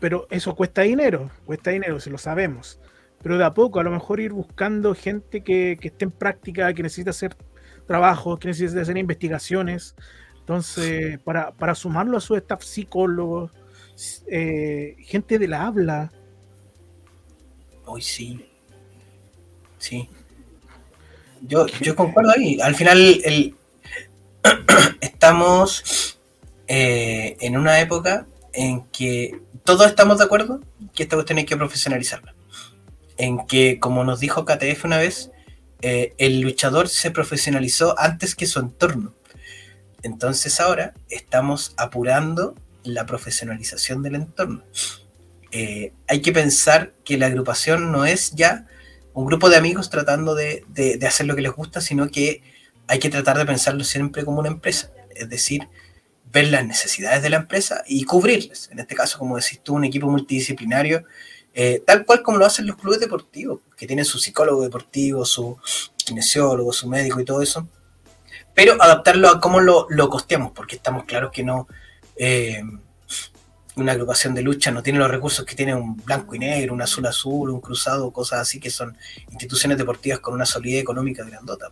Speaker 3: pero eso cuesta dinero, cuesta dinero, si lo sabemos. Pero de a poco, a lo mejor ir buscando gente que, que esté en práctica, que necesita hacer trabajos, que necesita hacer investigaciones. Entonces, para, para sumarlo a su staff psicólogos, eh, gente de la habla,
Speaker 4: Hoy sí. Sí. Yo, yo concuerdo ahí. Al final, el, estamos eh, en una época en que todos estamos de acuerdo que esta cuestión hay que profesionalizarla. En que, como nos dijo KTF una vez, eh, el luchador se profesionalizó antes que su entorno. Entonces ahora estamos apurando la profesionalización del entorno. Eh, hay que pensar que la agrupación no es ya un grupo de amigos tratando de, de- de hacer lo que les gusta, sino que hay que tratar de pensarlo siempre como una empresa. Es decir, ver las necesidades de la empresa y cubrirlas. En este caso, como decís tú, un equipo multidisciplinario, eh, tal cual como lo hacen los clubes deportivos, que tienen su psicólogo deportivo, su kinesiólogo, su médico y todo eso. Pero adaptarlo a cómo lo, lo costeamos, porque estamos claros que no. eh, una agrupación de lucha no tiene los recursos que tiene un blanco y negro, un azul azul, un cruzado, cosas así que son instituciones deportivas con una solidez económica grandota.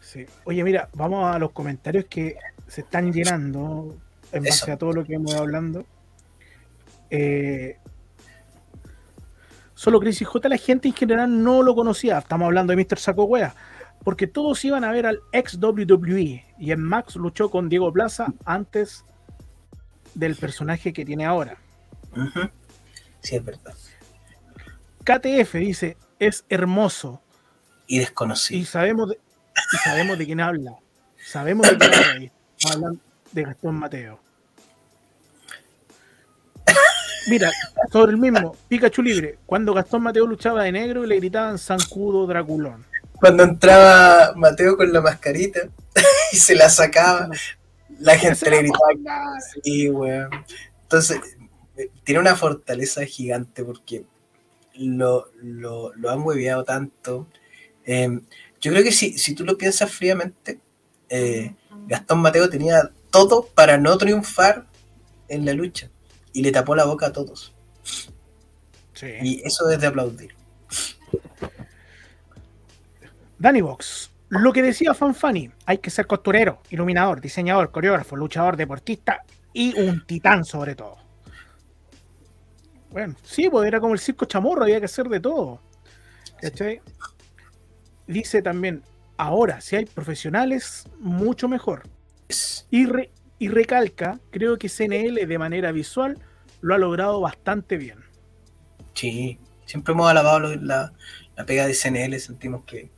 Speaker 3: Sí. Oye, mira, vamos a los comentarios que se están llenando en base
Speaker 4: Eso.
Speaker 3: a todo lo que hemos ido hablando. Eh, solo Crisis J, la gente en general no lo conocía. Estamos hablando de Mr. Saco Wea. Porque todos iban a ver al ex WWE y en Max luchó con Diego Plaza antes del personaje que tiene ahora.
Speaker 4: Sí, es verdad.
Speaker 3: KTF dice, es hermoso.
Speaker 4: Y
Speaker 3: Y
Speaker 4: desconocido.
Speaker 3: sabemos de, y sabemos de quién habla. Sabemos de quién habla ahí. Estamos hablando de Gastón Mateo. Mira, sobre el mismo, Pikachu libre. Cuando Gastón Mateo luchaba de negro y le gritaban Zancudo Draculón.
Speaker 4: Cuando entraba Mateo con la mascarita y se la sacaba, la gente le gritaba. Sí, weón. Entonces, eh, tiene una fortaleza gigante porque lo, lo, lo han hueveado tanto. Eh, yo creo que si, si tú lo piensas fríamente, eh, Gastón Mateo tenía todo para no triunfar en la lucha y le tapó la boca a todos.
Speaker 3: Sí.
Speaker 4: Y eso es de aplaudir.
Speaker 3: Danny Box. Lo que decía Fanfani, hay que ser costurero, iluminador, diseñador, coreógrafo, luchador, deportista y un titán sobre todo. Bueno, sí, pues era como el circo chamorro, había que hacer de todo. ¿Cachai? Dice también, ahora, si hay profesionales, mucho mejor. Y, re- y recalca, creo que CNL de manera visual lo ha logrado bastante bien.
Speaker 4: Sí, siempre hemos alabado la, la pega de CNL, sentimos que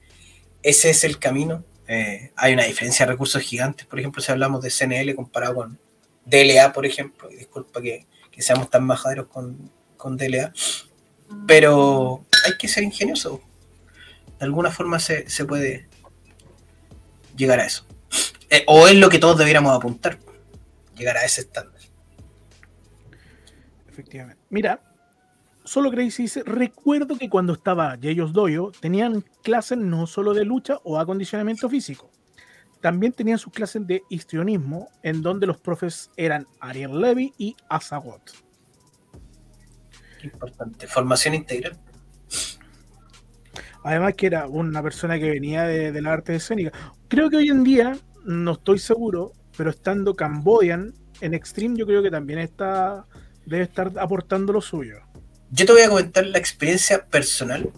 Speaker 4: ese es el camino. Eh, hay una diferencia de recursos gigantes, por ejemplo, si hablamos de CNL comparado con DLA, por ejemplo, y disculpa que, que seamos tan majaderos con, con DLA, pero hay que ser ingenioso. De alguna forma se, se puede llegar a eso. Eh, o es lo que todos debiéramos apuntar, llegar a ese estándar.
Speaker 3: Efectivamente. Mira, solo Crazy dice, recuerdo que cuando estaba Yeyos Doyo tenían clases no solo de lucha o acondicionamiento físico, también tenían sus clases de histrionismo, en donde los profes eran Ariel Levy y Azagot.
Speaker 4: Importante. Formación integral.
Speaker 3: Además que era una persona que venía de, de la arte escénica. Creo que hoy en día, no estoy seguro, pero estando Cambodian en Extreme, yo creo que también está debe estar aportando lo suyo.
Speaker 4: Yo te voy a comentar la experiencia personal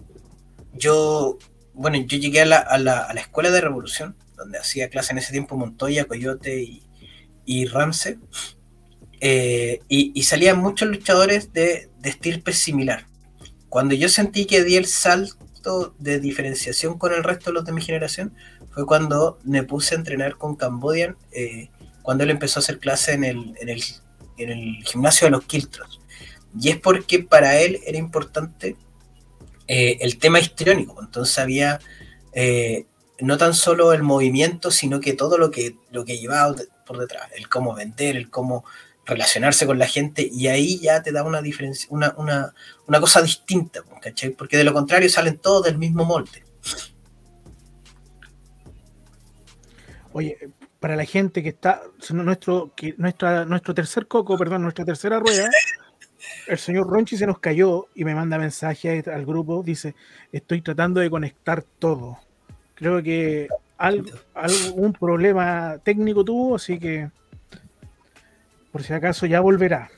Speaker 4: yo, bueno, yo llegué a la, a la, a la escuela de revolución, donde hacía clase en ese tiempo Montoya, Coyote y, y Ramsey, eh, y, y salían muchos luchadores de, de estirpe similar. Cuando yo sentí que di el salto de diferenciación con el resto de los de mi generación, fue cuando me puse a entrenar con Cambodian, eh, cuando él empezó a hacer clase en el, en el, en el gimnasio de los Quiltros. Y es porque para él era importante eh, el tema histriónico. Entonces había eh, no tan solo el movimiento, sino que todo lo que, lo que llevaba por detrás, el cómo vender, el cómo relacionarse con la gente, y ahí ya te da una diferencia, una, una, una cosa distinta. Porque de lo contrario salen todos del mismo molde.
Speaker 3: Oye, para la gente que está, nuestro, que nuestra, nuestro tercer coco, perdón, nuestra tercera rueda, el señor Ronchi se nos cayó y me manda mensaje al grupo, dice, estoy tratando de conectar todo. Creo que algún problema técnico tuvo, así que por si acaso ya volverá.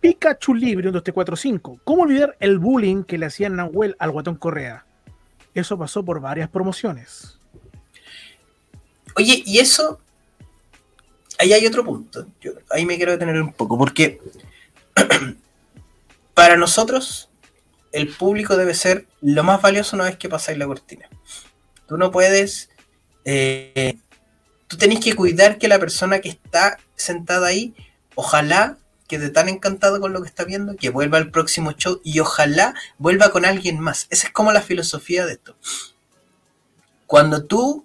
Speaker 3: Pikachu Libre 1245. ¿Cómo olvidar el bullying que le hacían Nahuel al guatón Correa? Eso pasó por varias promociones.
Speaker 4: Oye, y eso, ahí hay otro punto. Yo, ahí me quiero detener un poco, porque para nosotros el público debe ser lo más valioso una vez que pasáis la cortina. Tú no puedes, eh, tú tenés que cuidar que la persona que está sentada ahí, ojalá quede tan encantado con lo que está viendo que vuelva al próximo show y ojalá vuelva con alguien más. Esa es como la filosofía de esto. Cuando tú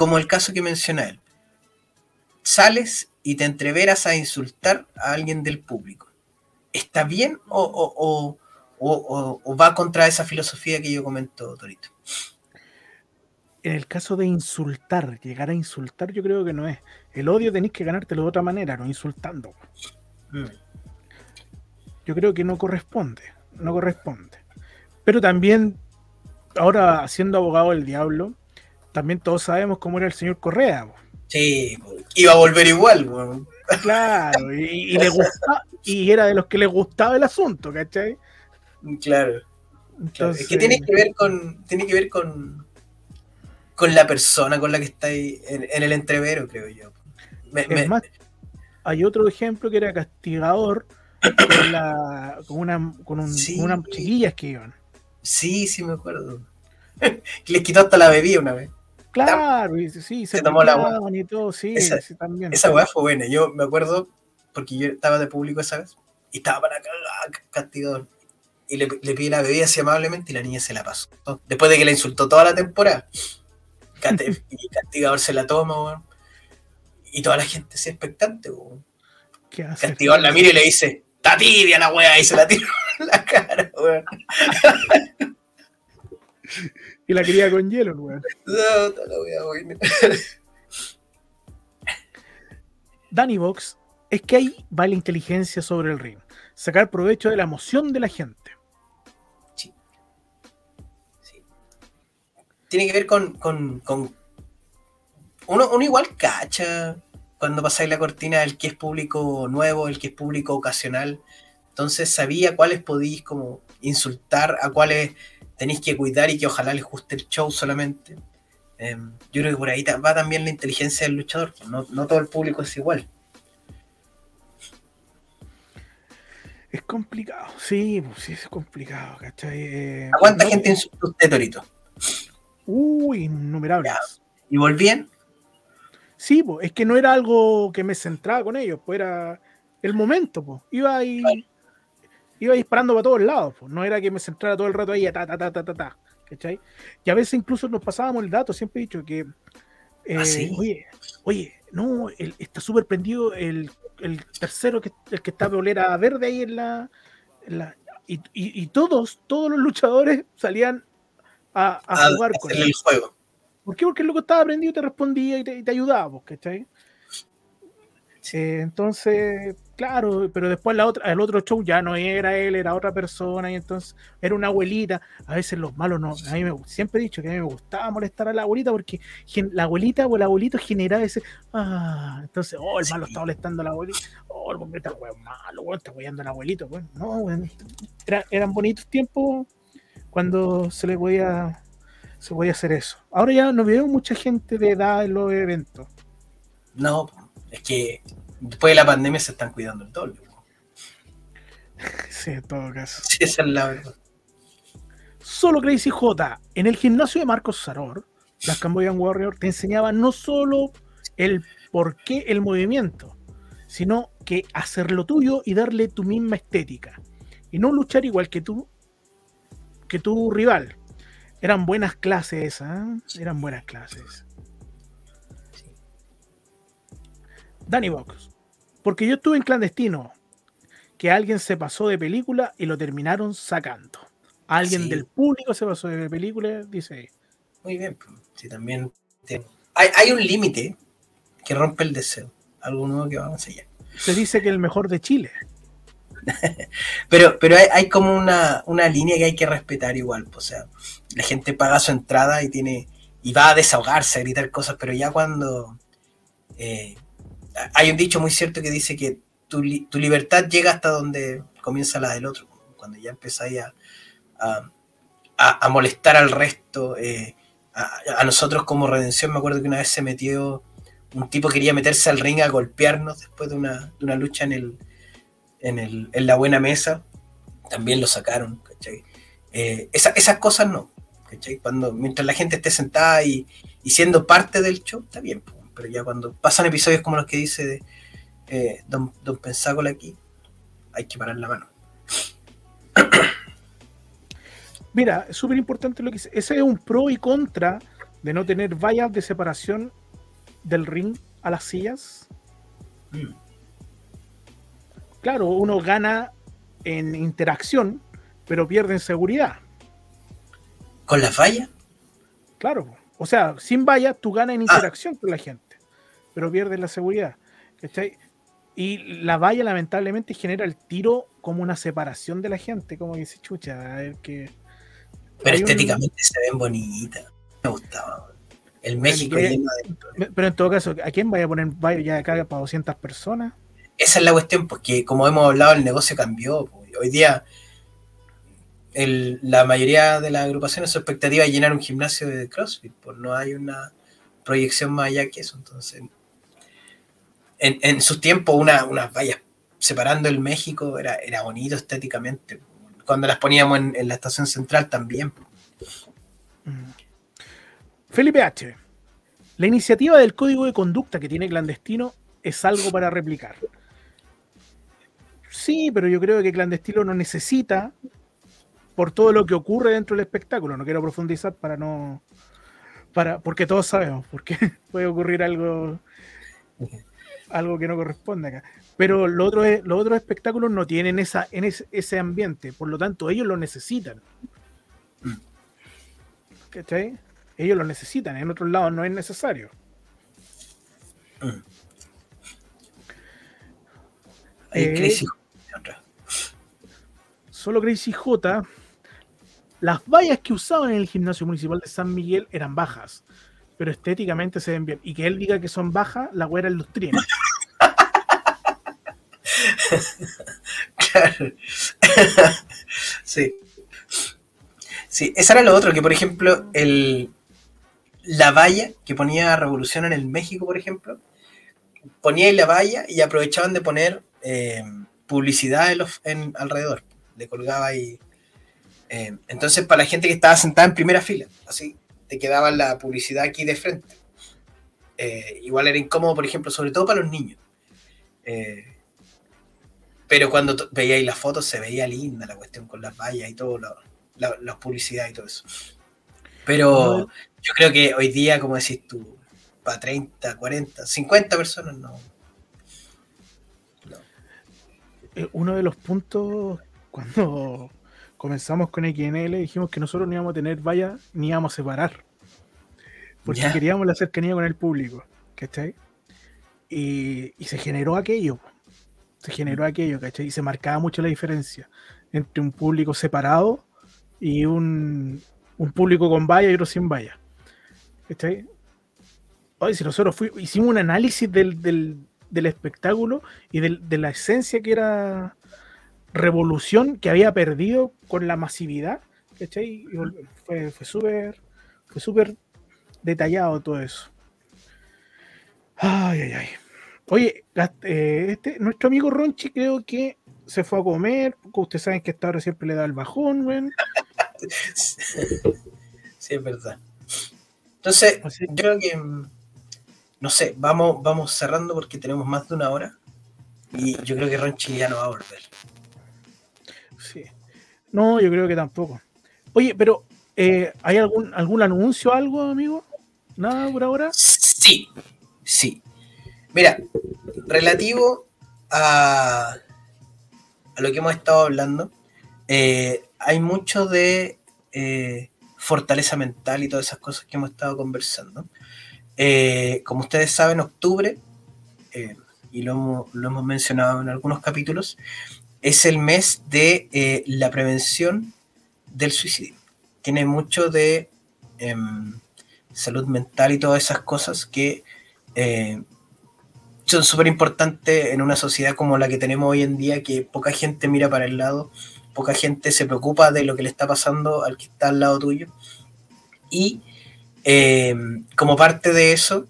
Speaker 4: como el caso que menciona él. Sales y te entreveras a insultar a alguien del público. ¿Está bien o, o- o- o- o- o va contra esa filosofía que yo comento, Torito?
Speaker 3: En el caso de insultar, llegar a insultar, yo creo que no es. El odio tenéis que ganártelo de otra manera, no insultando. Yo creo que no corresponde, no corresponde. Pero también, ahora siendo abogado del diablo, también todos sabemos cómo era el señor Correa. po.
Speaker 4: Sí, iba a volver igual.
Speaker 3: Claro, y, y le gusta, y era de los que les gustaba el asunto, ¿cachai?
Speaker 4: Claro.
Speaker 3: Entonces,
Speaker 4: Es que tiene que ver con. Tiene que ver con. con la persona con la que está ahí en, en el entrevero, creo yo. Me-
Speaker 3: más, hay otro ejemplo que era castigador con, la, con, una, con, un-
Speaker 4: Sí.
Speaker 3: con unas chiquillas que iban.
Speaker 4: sí, sí, me acuerdo. les quitó hasta la bebida una vez.
Speaker 3: Claro, y sí, se,
Speaker 4: Se tomó la
Speaker 3: picaban y todo, sí,
Speaker 4: Esa-
Speaker 3: sí, también.
Speaker 4: Esa weá fue buena. Yo me acuerdo porque yo estaba de público esa vez y estaba para cagar, castigador. Y le, le pide la bebida así amablemente y la niña se la pasó. Después de que la insultó toda la temporada. Y castigador se la toma, weón. Y toda la gente se expectante, weón. Castigador la mira y le dice, está tibia la weá, y se la tira en la cara, weón.
Speaker 3: Y la quería con hielo, weón.
Speaker 4: No, toda la weá, weón.
Speaker 3: Danny Box, es que ahí va la inteligencia sobre el ring. Sacar provecho de la emoción de la gente.
Speaker 4: Sí. Tiene que ver con. con, con- uno, uno igual cacha cuando pasáis la cortina el que es público nuevo, el que es público ocasional. Entonces sabía cuáles podéis como insultar, a cuáles tenéis que cuidar y que ojalá les guste el show solamente. Em, yo creo que por ahí va también la inteligencia del luchador. No, no todo el público es igual.
Speaker 3: Es complicado, sí, pues sí, es complicado, ¿cachai? Eh,
Speaker 4: ¿A cuánta
Speaker 3: no-
Speaker 4: gente insultó usted, Torito?
Speaker 3: Uy, innumerables.
Speaker 4: ¿Y volvían?
Speaker 3: Sí, pues, es que no era algo que me centraba con ellos, pues era el momento, pues. Iba ahí, iba disparando para todos lados, pues. No era que me centrara todo el rato ahí, ta, ta, ta, ta, ta, ta, ¿cachai? Y a veces incluso nos pasábamos el dato, siempre he dicho que, eh,
Speaker 4: ¿Ah, sí?
Speaker 3: oye, oye, no, el- está súper prendido el, el tercero, que, el que está de olera verde ahí en la... en la- y, y- y todos, todos los luchadores salían a, a
Speaker 4: A-
Speaker 3: jugar con él.
Speaker 4: el juego.
Speaker 3: ¿Por qué? Porque el loco estaba aprendido y te respondía y te, y te ayudaba, pues, ¿cachai? Eh, entonces, claro, pero después la otra, el otro show ya no era él, era otra persona, y entonces era una abuelita. A veces los malos no. A mí me, siempre he dicho que a mí me gustaba molestar a la abuelita porque la abuelita o el abuelito generaba ese. Ah, entonces, oh, el malo está molestando a la abuelita. Oh, el hombre está weón malo, weón, está weyando al abuelito. Bueno, no, weón. Era- eran bonitos tiempos cuando se le podía, se podía hacer eso. Ahora ya no veo mucha gente de edad en los eventos.
Speaker 4: No, es que después de la pandemia se están cuidando el doble.
Speaker 3: Sí, en todo caso.
Speaker 4: Sí, esa es la verdad.
Speaker 3: Solo Crazy J, en el gimnasio de Marcos Saror, las Cambodian Warrior te enseñaba no solo el por qué el movimiento, sino que hacerlo tuyo y darle tu misma estética. Y no luchar igual que tú, que tu rival. Eran buenas clases esas, ¿eh? eran buenas clases. Danny Box, porque yo estuve en clandestino, que alguien se pasó de película y lo terminaron sacando. Alguien
Speaker 4: Sí.
Speaker 3: del público se pasó de película, dice.
Speaker 4: Muy bien. pues. Sí, también. te- Hay, hay un límite que rompe el deseo. Algo nuevo que vamos allá.
Speaker 3: Se dice que el mejor de Chile.
Speaker 4: Pero, pero hay, hay como una, una línea que hay que respetar igual. pues, O sea, la gente paga su entrada y tiene y va a desahogarse, a gritar cosas, pero ya cuando eh, hay un dicho muy cierto que dice que tu, tu libertad llega hasta donde comienza la del otro. Cuando ya empezáis a, a, molestar al resto, eh, a, nosotros como redención, me acuerdo que una vez se metió, un tipo quería meterse al ring a golpearnos después de una, una lucha en el, en, el, en la buena mesa, también lo sacaron. Eh, esa- esas cosas no. Cuando, mientras la gente esté sentada y, y siendo parte del show, está bien, po, pero ya cuando pasan episodios como los que dice eh, Don, Don Pensácola aquí, hay que parar la mano.
Speaker 3: Mira, es súper importante lo que dice. Ese es un pro y contra de no tener vallas de separación del ring a las sillas.
Speaker 4: Mm.
Speaker 3: Claro, uno gana en interacción, pero pierde en seguridad.
Speaker 4: ¿Con la falla?
Speaker 3: Claro. O sea, sin vallas tú ganas
Speaker 4: Ah.
Speaker 3: en interacción con la gente, pero pierdes la seguridad. ¿cachai? Y la valla lamentablemente genera el tiro como una separación de la gente, como que dice, chucha, a ver que...
Speaker 4: Pero
Speaker 3: un-
Speaker 4: estéticamente se ven bonitas. Me gustaba. El México
Speaker 3: que-
Speaker 4: de...
Speaker 3: Pero en todo caso, ¿a quién vaya a poner valla ya acá para 200 personas?
Speaker 4: Esa es la cuestión, porque como hemos hablado, el negocio cambió. Hoy día, la mayoría de las agrupaciones, su expectativa es llenar un gimnasio de CrossFit, pues no hay una proyección más allá que eso. Entonces, en, en sus tiempos, una, unas vallas separando el México era, era bonito estéticamente. Cuando las poníamos en, la estación central también.
Speaker 3: Mm. Felipe H. La iniciativa del código de conducta que tiene clandestino es algo para replicar. Sí, pero yo creo que clandestino no necesita por todo lo que ocurre dentro del espectáculo. No quiero profundizar para no. Para, porque todos sabemos, porque puede ocurrir algo, algo que no corresponde acá. Pero los otros, los otros espectáculos no tienen esa, en ese, ese ambiente, por lo tanto, ellos lo necesitan. ¿Cachai? Ellos lo necesitan, en otros lados no es necesario.
Speaker 4: Mm. Ahí
Speaker 3: Eh,
Speaker 4: Crazy
Speaker 3: Solo Crazy J, las vallas que usaban en el gimnasio municipal de San Miguel eran bajas, pero estéticamente se ven bien. Y que él diga que son bajas, la güera tiene.
Speaker 4: Claro. sí. Sí, eso era lo otro, que por ejemplo, el, la valla que ponía Revolución en el México, por ejemplo, ponía ahí la valla y aprovechaban de poner eh, publicidad en, alrededor. Le colgaba ahí. Eh, entonces, para la gente que estaba sentada en primera fila, así, te quedaba la publicidad aquí de frente. Eh, igual era incómodo, por ejemplo, sobre todo para los niños. Eh, pero cuando veíais las fotos se veía linda la cuestión con las vallas y todo, la, las publicidades y todo eso. Pero yo creo que hoy día, como decís tú, para 30, 40, 50 personas no.
Speaker 3: Uno de los puntos, cuando comenzamos con XNL, dijimos que nosotros no íbamos a tener vallas ni íbamos a separar. Porque queríamos la cercanía con el público. ¿Cachai? Y, y se generó aquello. Se generó aquello, ¿cachai? Y se marcaba mucho la diferencia entre un público separado y un, un público con valla y otro sin valla. ¿Cachai? Oye, si nosotros fui- hicimos un análisis del, del- del espectáculo y del- de la esencia que era revolución que había perdido con la masividad, ¿cachai? Y vol- fue, fue súper fue súper detallado todo eso. Ay, ay, ay. Oye, eh, este, nuestro amigo Ronchi creo que se fue a comer, ustedes saben que a esta hora siempre le da el bajón, weón.
Speaker 4: Sí, es verdad. Entonces,
Speaker 3: Así-
Speaker 4: yo creo que, mm, no sé, vamos, vamos cerrando porque tenemos más de una hora. Y yo creo que Ronchi ya no va a volver.
Speaker 3: No, yo creo que tampoco. Oye, pero eh, ¿hay algún algún anuncio, algo, amigo? Nada por ahora.
Speaker 4: Sí, sí. Mira, relativo a, a lo que hemos estado hablando, eh, hay mucho de eh, fortaleza mental y todas esas cosas que hemos estado conversando. Eh, como ustedes saben, octubre, y lo hemos, lo hemos mencionado en algunos capítulos, es el mes de eh, la prevención del suicidio. Tiene mucho de em, salud mental y todas esas cosas que eh, son súper importantes en una sociedad como la que tenemos hoy en día, que poca gente mira para el lado, poca gente se preocupa de lo que le está pasando al que está al lado tuyo. Y eh, como parte de eso,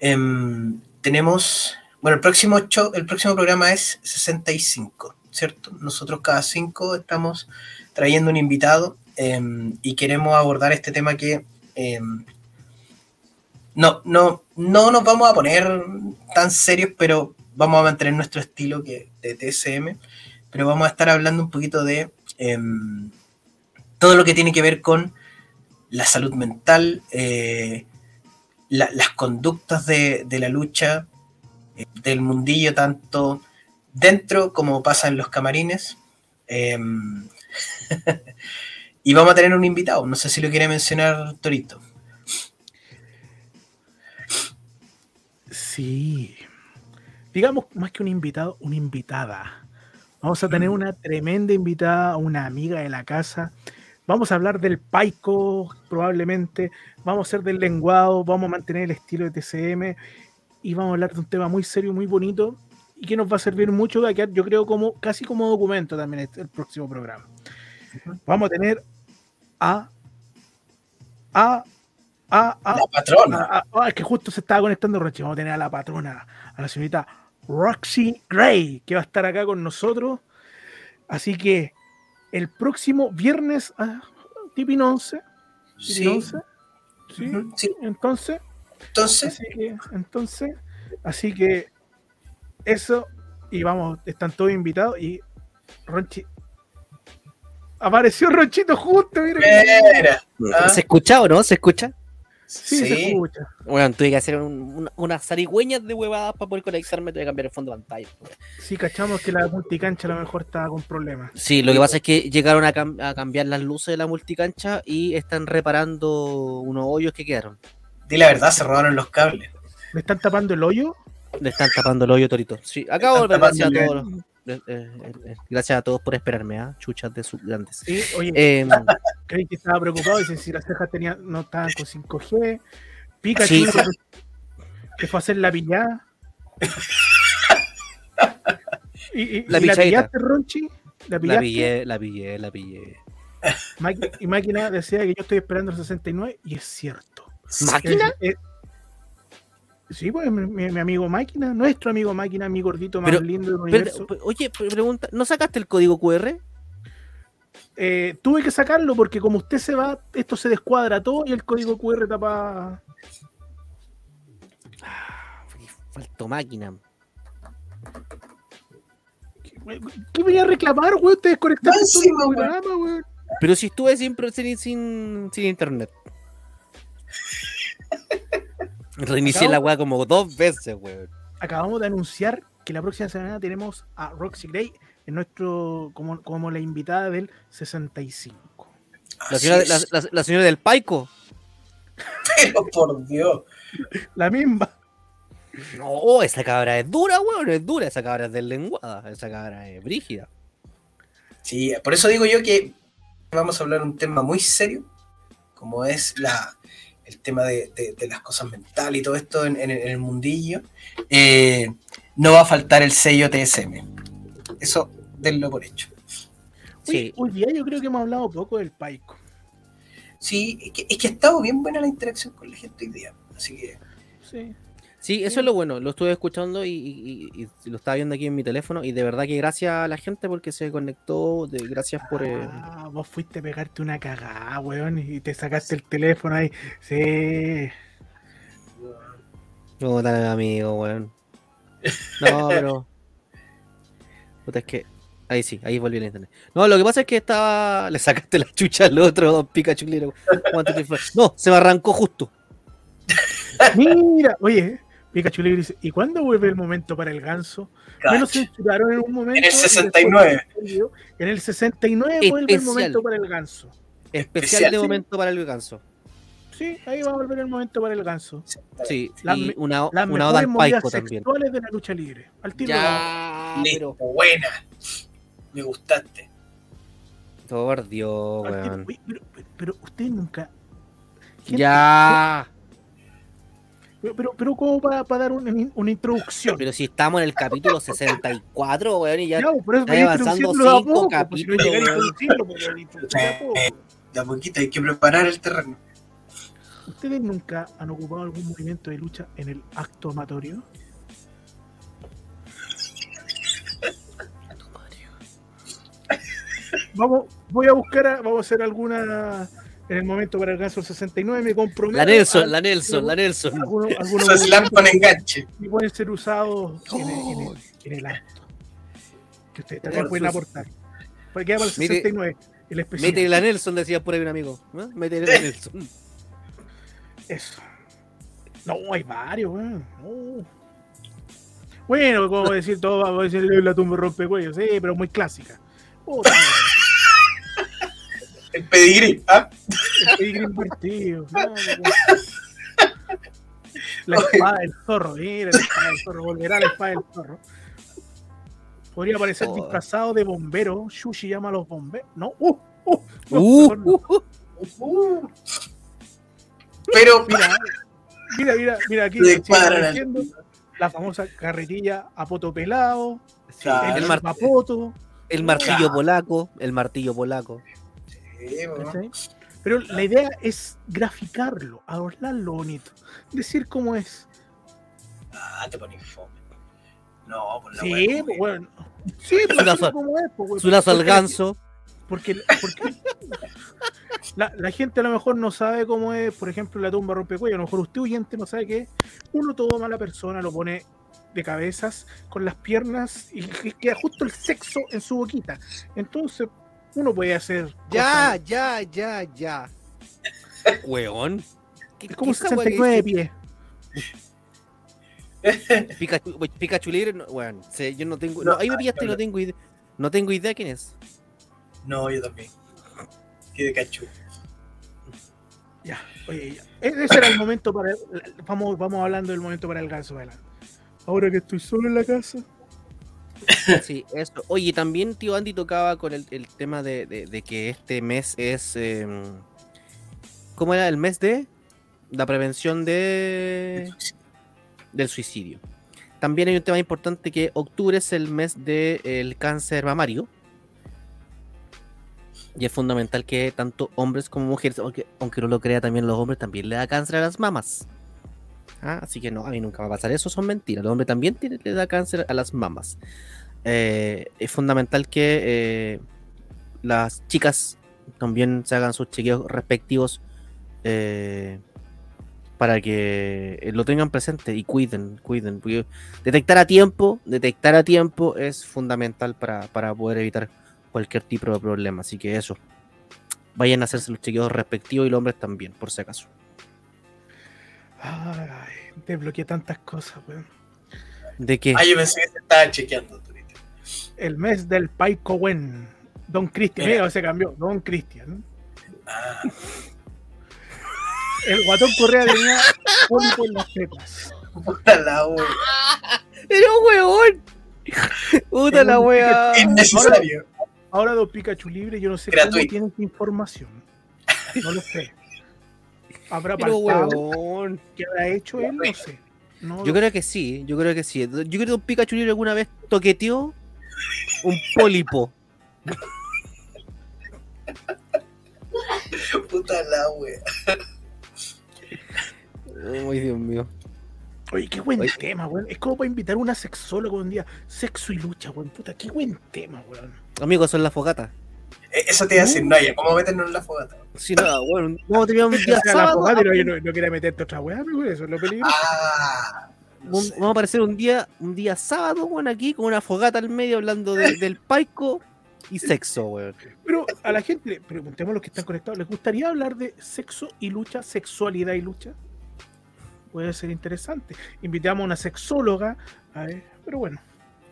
Speaker 4: em, tenemos, bueno, el próximo, show- el próximo programa es 65, ¿cierto? Nosotros cada cinco estamos trayendo un invitado em, y queremos abordar este tema que em, no, no, no nos vamos a poner tan serios, pero vamos a mantener nuestro estilo que, de TSM, pero vamos a estar hablando un poquito de em, todo lo que tiene que ver con la salud mental, eh, la- las conductas de, de la lucha, eh, del mundillo, tanto dentro como pasa en los camarines. em, y vamos a tener un invitado, no sé si lo quiere mencionar Torito.
Speaker 3: Sí. Digamos, más que un invitado, una invitada. Vamos a tener una tremenda invitada, una amiga de la casa. Vamos a hablar del paico, probablemente. Vamos a hacer del lenguado, vamos a mantener el estilo de TCM y vamos a hablar de un tema muy serio, muy bonito y que nos va a servir mucho, va a quedar, yo creo, como casi como documento también este- el próximo programa. Vamos a tener a a a, a,
Speaker 4: La patrona.
Speaker 3: Ah, ah, ah, es que justo se estaba conectando Roche. Vamos a tener a la patrona, a la señorita Roxy Gray, que va a estar acá con nosotros. Así que el próximo viernes a Tipin 11. Tipin
Speaker 4: Sí.
Speaker 3: 11, ¿sí?
Speaker 4: Sí.
Speaker 3: Entonces,
Speaker 4: Entonces,
Speaker 3: así que, entonces, así que eso, y vamos, están todos invitados y Ronchi. Apareció Ronchito justo, mira.
Speaker 4: mira, Ah.
Speaker 2: ¿Se escucha o no? ¿Se escucha?
Speaker 3: Sí, se escucha.
Speaker 2: Bueno, tuve que hacer un- una- unas zarigüeñas de huevadas para poder conectarme, tuve que cambiar el fondo de pantalla.
Speaker 3: Sí, cachamos que la multicancha a lo mejor estaba con problemas.
Speaker 2: Sí, lo que pasa es que llegaron a, cam- a cambiar las luces de la multicancha y están reparando unos hoyos que quedaron.
Speaker 4: di la verdad, se robaron los cables.
Speaker 3: ¿Me están tapando el hoyo?
Speaker 2: Le están tapando el hoyo, Torito. Sí, acabo de gracias a todos. eh, eh, eh, gracias a todos por esperarme, ¿ah? Chuchas de sus grandes.
Speaker 3: Sí, oye,
Speaker 2: Eh,
Speaker 3: creí que estaba preocupado, dice si las cejas tenía, no estaban con 5G. Pikachu
Speaker 2: Sí.
Speaker 3: que fue a hacer la pillada. y, y-
Speaker 2: La
Speaker 3: y la pillaste, Ronchi. La
Speaker 2: la
Speaker 3: pillaste.
Speaker 2: pillé, la pillé, la pillé.
Speaker 3: Y máquina decía que yo estoy esperando el 69 y es cierto.
Speaker 2: ¿Máquina?
Speaker 3: Es- es- sí, pues mi, mi- mi amigo máquina, nuestro amigo máquina, mi gordito más
Speaker 2: Pero-
Speaker 3: lindo del universo.
Speaker 2: pero, oye, pre- pregunta, ¿no sacaste el código QR?
Speaker 3: Eh, tuve que sacarlo porque como usted se va, esto se descuadra todo y el código QR tapa.
Speaker 2: Faltó máquina.
Speaker 3: ¿Qué venía a reclamar, güey? Te desconectaste todo el programa, güey.
Speaker 2: Pero si estuve sin, sin, sin internet. Reinicié la weá como dos veces, weón.
Speaker 3: Acabamos de anunciar que la próxima semana tenemos a Roxy Gray en nuestro como, como la invitada del 65.
Speaker 2: La señora, la, la- la señora del Paico.
Speaker 4: Pero por Dios.
Speaker 3: La misma.
Speaker 2: No, esa cabra es dura, weón. Es dura. Esa cabra es del lenguada. Esa cabra es brígida.
Speaker 4: Sí, por eso digo yo que vamos a hablar un tema muy serio, como es la, el tema de, de- de las cosas mentales y todo esto en, en- en el mundillo. Eh, no va a faltar el sello TSM. Eso denlo por hecho.
Speaker 2: Sí.
Speaker 3: Hoy día yo creo que hemos hablado poco del Paico.
Speaker 4: Sí, es que, es que ha estado bien buena la interacción con la gente hoy día. Así que,
Speaker 3: Sí.
Speaker 2: Sí, eso es lo bueno. Lo estuve escuchando y, y- y- y lo estaba viendo aquí en mi teléfono. Y de verdad que gracias a la gente porque se conectó. De, gracias por. eh,
Speaker 3: Ah, vos fuiste a pegarte una cagada, weón, y te sacaste el teléfono ahí. Sí.
Speaker 2: No, tan amigo, weón. No, pero. Puta, es que. Ahí sí, ahí volví a internet. No, lo que pasa es que estaba. Le sacaste la chucha al otro, don Pikachu. No, se me arrancó justo.
Speaker 3: Mira, oye, Pikachu le dice, ¿y cuándo vuelve el momento para el ganso? Me lo
Speaker 4: cacha.
Speaker 3: censuraron en un momento.
Speaker 4: En el
Speaker 3: y después
Speaker 4: 69.
Speaker 3: volvió. En el 69 vuelve el
Speaker 2: Especial.
Speaker 3: momento para el ganso.
Speaker 2: Especial,
Speaker 4: Especial,
Speaker 2: de
Speaker 4: sí.
Speaker 2: momento para el ganso.
Speaker 3: Sí, ahí va a volver el momento para el ganso.
Speaker 2: Sí,
Speaker 3: Las
Speaker 2: y una,
Speaker 3: Las
Speaker 2: una oda
Speaker 3: movidas
Speaker 2: paico también.
Speaker 3: sexuales de la lucha libre. Al tiro.
Speaker 2: Ya, pero.
Speaker 4: buena. Me gustaste.
Speaker 2: Por Dios, weón.
Speaker 3: Uy, pero, pero, pero ustedes nunca. Gente,
Speaker 2: Ya.
Speaker 3: Pero, pero, pero como para, para dar un- una introducción.
Speaker 2: Pero si estamos en el capítulo 64, weón, y ya.
Speaker 3: Ya, pues, por eso
Speaker 2: está
Speaker 3: voy
Speaker 2: avanzando
Speaker 3: introduciéndolo de a
Speaker 2: cinco
Speaker 3: poco, pues, si no
Speaker 2: capítulos,
Speaker 3: pues, de a poco.
Speaker 4: De a poquito hay que preparar el terreno.
Speaker 3: ¿Ustedes nunca han ocupado algún movimiento de lucha en el acto amatorio? Vamos, voy a buscar, a- vamos a hacer alguna en el momento para el ganso 69, me comprometo.
Speaker 2: La Nelson,
Speaker 3: a-
Speaker 2: la Nelson, la Nelson.
Speaker 3: Algunos, algunos
Speaker 4: Eso es slam
Speaker 3: movimientos
Speaker 4: con enganche.
Speaker 3: que pueden ser usados en el, en el- en el acto. Que ustedes también pueden aportar. Porque queda para el
Speaker 2: Mire,
Speaker 3: 69, el especial.
Speaker 2: Métele la Nelson, decía por ahí un amigo. ¿no? Métele la Nelson.
Speaker 3: Eso. No, hay varios, weón. No. Bueno, como decir todo, vamos a decir la tumba rompecuellos, sí, pero muy clásica. Puta,
Speaker 4: El pedigrí. ¿ah?
Speaker 3: el pedigrí invertido. no, la espada del zorro, mira, la espada del zorro, volverá la espada del zorro. Podría parecer
Speaker 2: Oh.
Speaker 3: disfrazado de bombero. Shushi llama a los bomberos. No, uh, uh, no,
Speaker 2: Uh,
Speaker 3: mejor no.
Speaker 2: uh, uh.
Speaker 4: Pero,
Speaker 3: Mira, mira, mira, mira aquí. La famosa carretilla a poto pelado,
Speaker 2: Sí, el,
Speaker 3: el
Speaker 2: mar- el martillo polaco, el martillo polaco.
Speaker 3: Pero la idea es graficarlo, adornarlo bonito, decir cómo es.
Speaker 4: Ah, te pones fome. No, por la
Speaker 3: Sí, pues, bueno. Sí, pero
Speaker 2: Su lazo-
Speaker 3: decir cómo es. pues, weón.
Speaker 2: Su lazo al ganso.
Speaker 3: Porque, porque la, la gente a lo mejor no sabe cómo es, por ejemplo, la tumba rompecuello. A lo mejor usted oyente no sabe qué es. Uno toma a la persona, lo pone de cabezas con las piernas y que- queda justo el sexo en su boquita. Entonces, uno puede hacer.
Speaker 2: Ya,
Speaker 3: cosas-
Speaker 2: ya, ya, ya. Weón. ¿Qué-
Speaker 3: Es como
Speaker 2: qué esa weá que
Speaker 3: 69 de
Speaker 2: dice?
Speaker 3: pies.
Speaker 2: Pikachu, Pikachu libre, no, weón. sé, yo no tengo.
Speaker 4: No,
Speaker 2: no, ahí me pillaste
Speaker 4: no,
Speaker 2: no tengo idea. No tengo idea quién es.
Speaker 4: No, yo también. Qué de cachu.
Speaker 3: Ya, oye, ya. E- Ese era el momento para. Vamos, vamos hablando del momento para el ganso, adelante. Ahora que estoy solo en la casa.
Speaker 2: Sí, eso. Oye, también tío Andy tocaba con el, el tema de, de- de que este mes es. eh, ¿Cómo era? El mes de la prevención de del suicidio. También hay un tema importante que octubre es el mes del cáncer mamario. Y es fundamental que tanto hombres como mujeres, aunque, aunque no lo crea también los hombres, también le da cáncer a las mamas. Ah, así que no, a mí nunca va a pasar eso, son mentiras. Los hombres también le da cáncer a las mamas. Eh, es fundamental que eh, las chicas también se hagan sus chequeos respectivos eh, para que lo tengan presente y cuiden, cuiden. porque detectar a tiempo, detectar a tiempo es fundamental para, para poder evitar cualquier tipo de problema. Así que eso, vayan a hacerse los chequeos respectivos y los hombres también, por si acaso.
Speaker 3: Ay, desbloqueé tantas cosas, weón.
Speaker 2: ¿De qué?
Speaker 4: Ah, yo pensé que se estaba chequeando Twitter.
Speaker 3: El mes del Paico Wen. Don Cristian,
Speaker 4: Mira.
Speaker 3: mira, se cambió. Don Cristian.
Speaker 4: Ah,
Speaker 3: El guatón Correa tenía pólipo en las tetas.
Speaker 4: puta la wea.
Speaker 2: ¡Pero weón! ¡Puta la wea!
Speaker 4: Innecesario.
Speaker 3: Ahora Don Pikachu libre, yo no sé
Speaker 4: Gratuito.
Speaker 3: cómo tiene esa información. No lo sé. Habrá
Speaker 2: Pero
Speaker 3: qué habrá hecho él, no sé. No
Speaker 2: Yo creo que sí, yo creo que sí. Yo creo que un Pikachu Libre alguna vez toqueteó un pólipo.
Speaker 4: Puta la wea.
Speaker 2: Ay, Dios mío.
Speaker 3: Oye, qué buen
Speaker 2: Oye.
Speaker 3: tema, weón. Es como para invitar a una sexóloga un día. Sexo y lucha, weón. Puta, qué buen tema, weón.
Speaker 2: Amigos, son las fogatas.
Speaker 4: Eh, Eso te iba a decir, no, ya, ¿cómo meternos en la fogata?
Speaker 2: Si no, bueno, a terminar un
Speaker 3: O
Speaker 2: día
Speaker 3: la
Speaker 2: sábado.
Speaker 3: fogata y no, no, no quiere meterte otra weá, pero eso es lo peligroso.
Speaker 4: Ah, no.
Speaker 2: Vamos a aparecer un día, un día sábado, weón, aquí con una fogata al medio hablando de- del paico y sexo, weón.
Speaker 3: Pero a la gente, preguntemos a los que están conectados, ¿les gustaría hablar de sexo y lucha, sexualidad y lucha? Puede ser interesante. Invitamos a una sexóloga, a ver, pero bueno.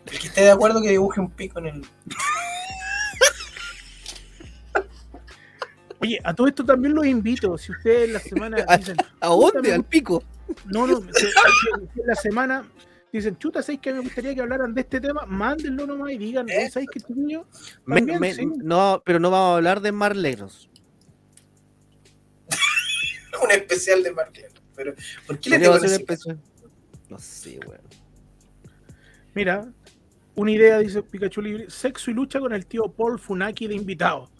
Speaker 4: El que esté de acuerdo que dibuje un pico en el.
Speaker 3: Oye, a todo esto también los invito. Si ustedes la semana
Speaker 2: ¿A-
Speaker 3: dicen,
Speaker 2: ¿A
Speaker 3: "Puta,
Speaker 2: dónde? Al pico.
Speaker 3: No, no, si- si- si la semana dicen, chuta, ¿sabéis que me gustaría que hablaran de este tema? Mándenlo nomás y digan,
Speaker 4: Eso.
Speaker 3: ¿sabéis que También,
Speaker 2: me-
Speaker 3: sí.
Speaker 2: No, pero no vamos a hablar de Marlegros.
Speaker 4: un especial de. Pero, ¿por qué le tengo
Speaker 2: hacer un
Speaker 4: ese
Speaker 2: especial. No sé, weón.
Speaker 3: Mira, una idea, dice Pikachu Libre, sexo y lucha con el tío Paul Funaki de invitado.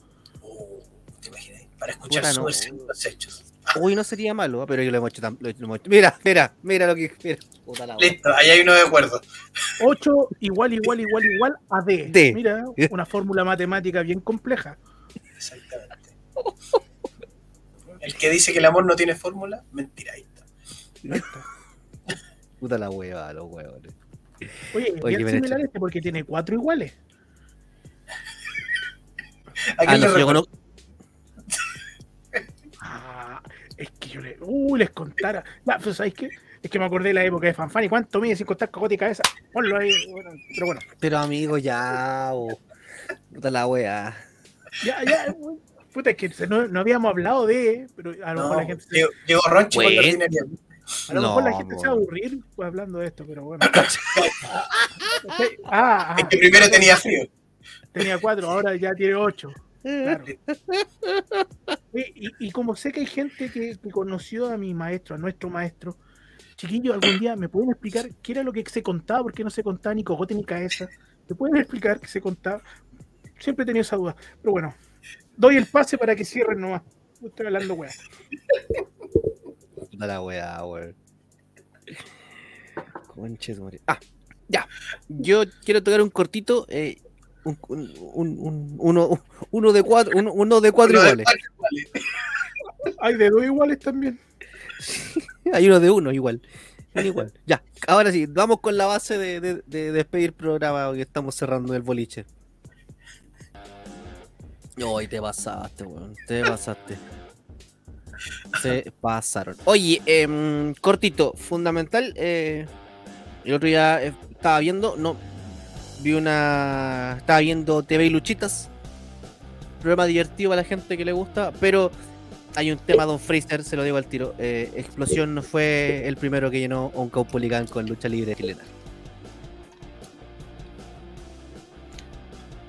Speaker 4: ¿Te imaginas? Para escuchar
Speaker 2: Puta,
Speaker 4: su
Speaker 2: no.
Speaker 4: versión de los hechos.
Speaker 2: Uy, no sería malo, pero yo lo hemos hecho tan. lo- lo hemos hecho- Mira, mira, mira lo que. Mira. Puta la weá.
Speaker 4: Listo, ahí hay uno de acuerdo.
Speaker 3: 8 igual, igual, igual, igual a D.
Speaker 2: D.
Speaker 3: Mira, una fórmula matemática bien compleja.
Speaker 4: Exactamente. El que dice que el amor no tiene fórmula, mentira, ahí está.
Speaker 2: Puta la hueva, los huevones.
Speaker 3: Oye,
Speaker 2: Oye,
Speaker 3: bien similar este porque tiene cuatro iguales.
Speaker 4: ¿A
Speaker 2: Ah, no, yo conozco-
Speaker 3: es que yo le. Uy, les contara. Ya, pues, ¿sabéis qué? Es que me acordé de la época de Fanfani. ¿Y cuánto mide sin contar cogote y cabeza? Ponlo ahí. bueno, pero bueno,
Speaker 2: Pero amigo, ya. Puta la wea.
Speaker 3: ya, ya. Puta, es que no, no habíamos hablado de. Pero a lo
Speaker 4: No,
Speaker 3: mejor la gente, se,
Speaker 4: llegó, llegó Ronchi
Speaker 3: a lo mejor la gente se va a aburrir pues, hablando de esto, pero bueno. Ok, Ah,
Speaker 4: Es que primero tenía frío.
Speaker 3: tenía cuatro, ahora ya tiene ocho. Claro. Y, como sé que hay gente que, conoció a mi maestro, a nuestro maestro, chiquillos, algún día me pueden explicar qué era lo que se contaba, por qué no se contaba ni cogote ni cabeza. ¿Me pueden explicar qué se contaba? Siempre he tenido esa duda. Pero bueno, doy el pase para que cierren nomás. Estoy hablando, weá.
Speaker 2: Puta la wea, weón. Conche su madre. Ah, ya. Yo quiero tocar un cortito. eh, un, un- un- un- uno, uno de cuatro, uno, uno de cuatro
Speaker 4: de
Speaker 2: iguales.
Speaker 4: iguales.
Speaker 3: Hay de dos iguales también.
Speaker 2: Hay uno de uno igual. Igual. Ya, ahora sí, vamos con la base de, de- de despedir programa que estamos cerrando el boliche. Ay, te pasaste, weón. Te pasaste. Se pasaron. Oye, em, cortito, fundamental. eh, el otro día estaba viendo, no. Vi una. Estaba viendo TV y Luchitas. Programa divertido para la gente que le gusta, pero hay un tema, Don Fraser, se lo digo al tiro. eh, Explosión no fue el primero que llenó un Caupolicán con lucha libre chilena.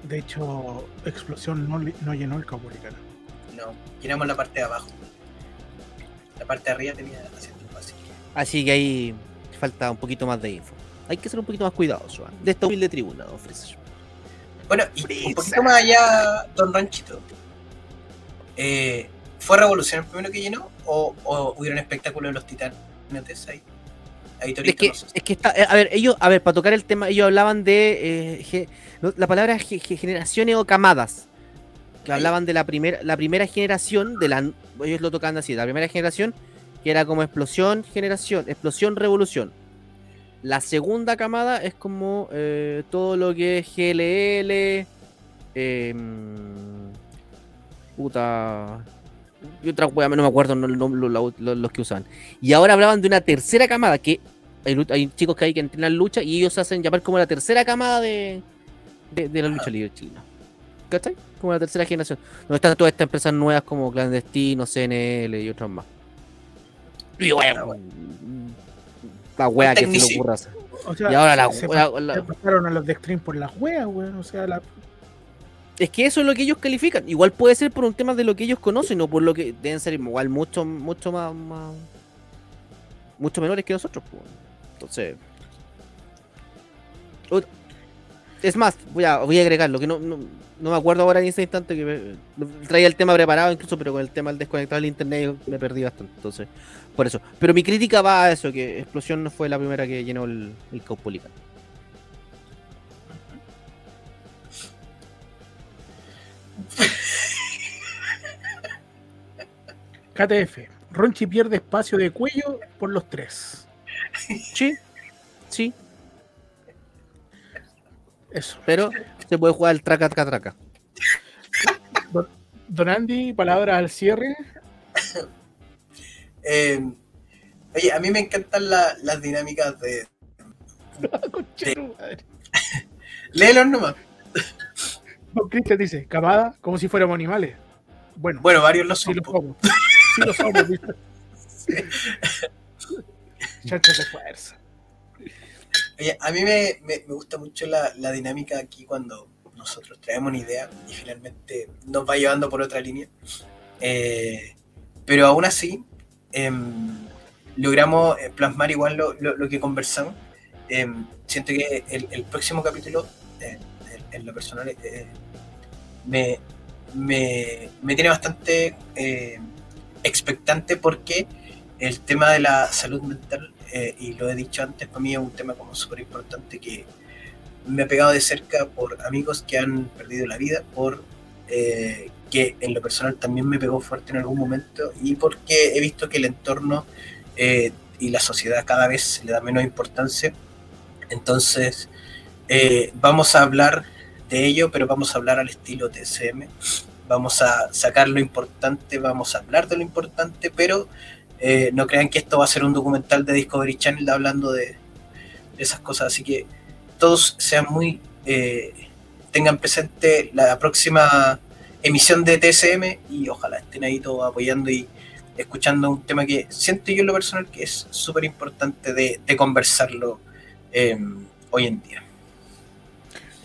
Speaker 3: De hecho, Explosión no, no llenó el Caupolicán.
Speaker 4: No, llenamos la parte de abajo. La parte de arriba tenía asiento fácil.
Speaker 2: Así que ahí falta un poquito más de info. Hay que ser un poquito más cuidadoso ¿ah? de esta humilde tribuna, Don Fraser.
Speaker 4: Bueno, y un
Speaker 3: Frisa.
Speaker 4: poquito más allá, Don Ranchito. Eh, ¿Fue Revolución el primero que llenó? ¿O, o hubieron espectáculos de los titanes ahí? Ahí
Speaker 2: Es que,
Speaker 4: no sé.
Speaker 2: es que está, eh, a ver, ellos, a ver, para tocar el tema, ellos hablaban de eh, ge- la palabra ge- ge- generaciones o camadas. Que hablaban de la primera, la primera generación, de la ellos lo tocaban así, la primera generación, que era como explosión, generación, explosión, revolución. La segunda camada es como eh, todo lo que es GLL, em, puta, y otras weas, no me acuerdo no- no- lo- lo- lo- los que usaban. Y ahora hablaban de una tercera camada, que hay, chicos que hay que entrenar lucha y ellos se hacen llamar como la tercera camada de, de, de la lucha libre chilena. ¿Cachai? Como la tercera generación. Donde están todas estas empresas nuevas como Clandestino, CNL y otras más. Y bueno, la wea que se le ocurra hacer.
Speaker 3: O sea,
Speaker 2: Y ahora la,
Speaker 3: se,
Speaker 2: la- la-
Speaker 3: se pasaron a los de Extreme por las weas, weón. O sea, la,
Speaker 2: Es que eso es lo que ellos califican. Igual puede ser por un tema de lo que ellos conocen o por lo que deben ser igual mucho, mucho más, más- mucho menores que nosotros. pues. Entonces, es más, voy a, voy a agregarlo, que no, no, no me acuerdo ahora en ese instante que me- traía el tema preparado incluso, pero con el tema del desconectado del internet yo me perdí bastante. Entonces, por eso. Pero mi crítica va a eso, que Explosión no fue la primera que llenó el, el Caupolicán.
Speaker 3: KTF. Ronchi pierde espacio de cuello por los tres.
Speaker 2: Sí, sí,
Speaker 3: Eso.
Speaker 2: pero se puede jugar el traca, traca, traca.
Speaker 3: Don Andy, palabras al cierre.
Speaker 4: Eh, oye, a mí me encantan la- las dinámicas de.
Speaker 3: Madre.
Speaker 4: Léelos nomás.
Speaker 3: Don Cristian dice, camada, como si fuéramos animales. Bueno,
Speaker 4: Bueno, varios lo
Speaker 3: sí
Speaker 4: son.
Speaker 3: lo
Speaker 4: po.
Speaker 3: somos. Sí lo somos. Chacho de fuerza.
Speaker 4: Oye, a mí me, me- me gusta mucho la, la dinámica aquí cuando nosotros traemos una idea y finalmente nos va llevando por otra línea. Eh, pero aún así, em, logramos eh, plasmar igual lo, lo- que conversamos. Em, siento que el, próximo capítulo, eh, en, lo personal, eh, me, me, me tiene bastante expectante porque el tema de la salud mental, y lo he dicho antes, para mí es un tema como súper importante que me ha pegado de cerca por amigos que han perdido la vida, por que en lo personal también me pegó fuerte en algún momento y porque he visto que el entorno eh, y la sociedad cada vez le da menos importancia. Entonces, eh, vamos a hablar de ello, pero vamos a hablar al estilo TCM. Vamos a sacar lo importante, vamos a hablar de lo importante, pero eh, no crean que esto va a ser un documental de Discovery Channel hablando de, de esas cosas. Así que todos sean muy. eh, tengan presente la próxima emisión de TSM y ojalá estén ahí todos apoyando y escuchando un tema que siento yo en lo personal que es súper importante de, conversarlo eh, hoy en día.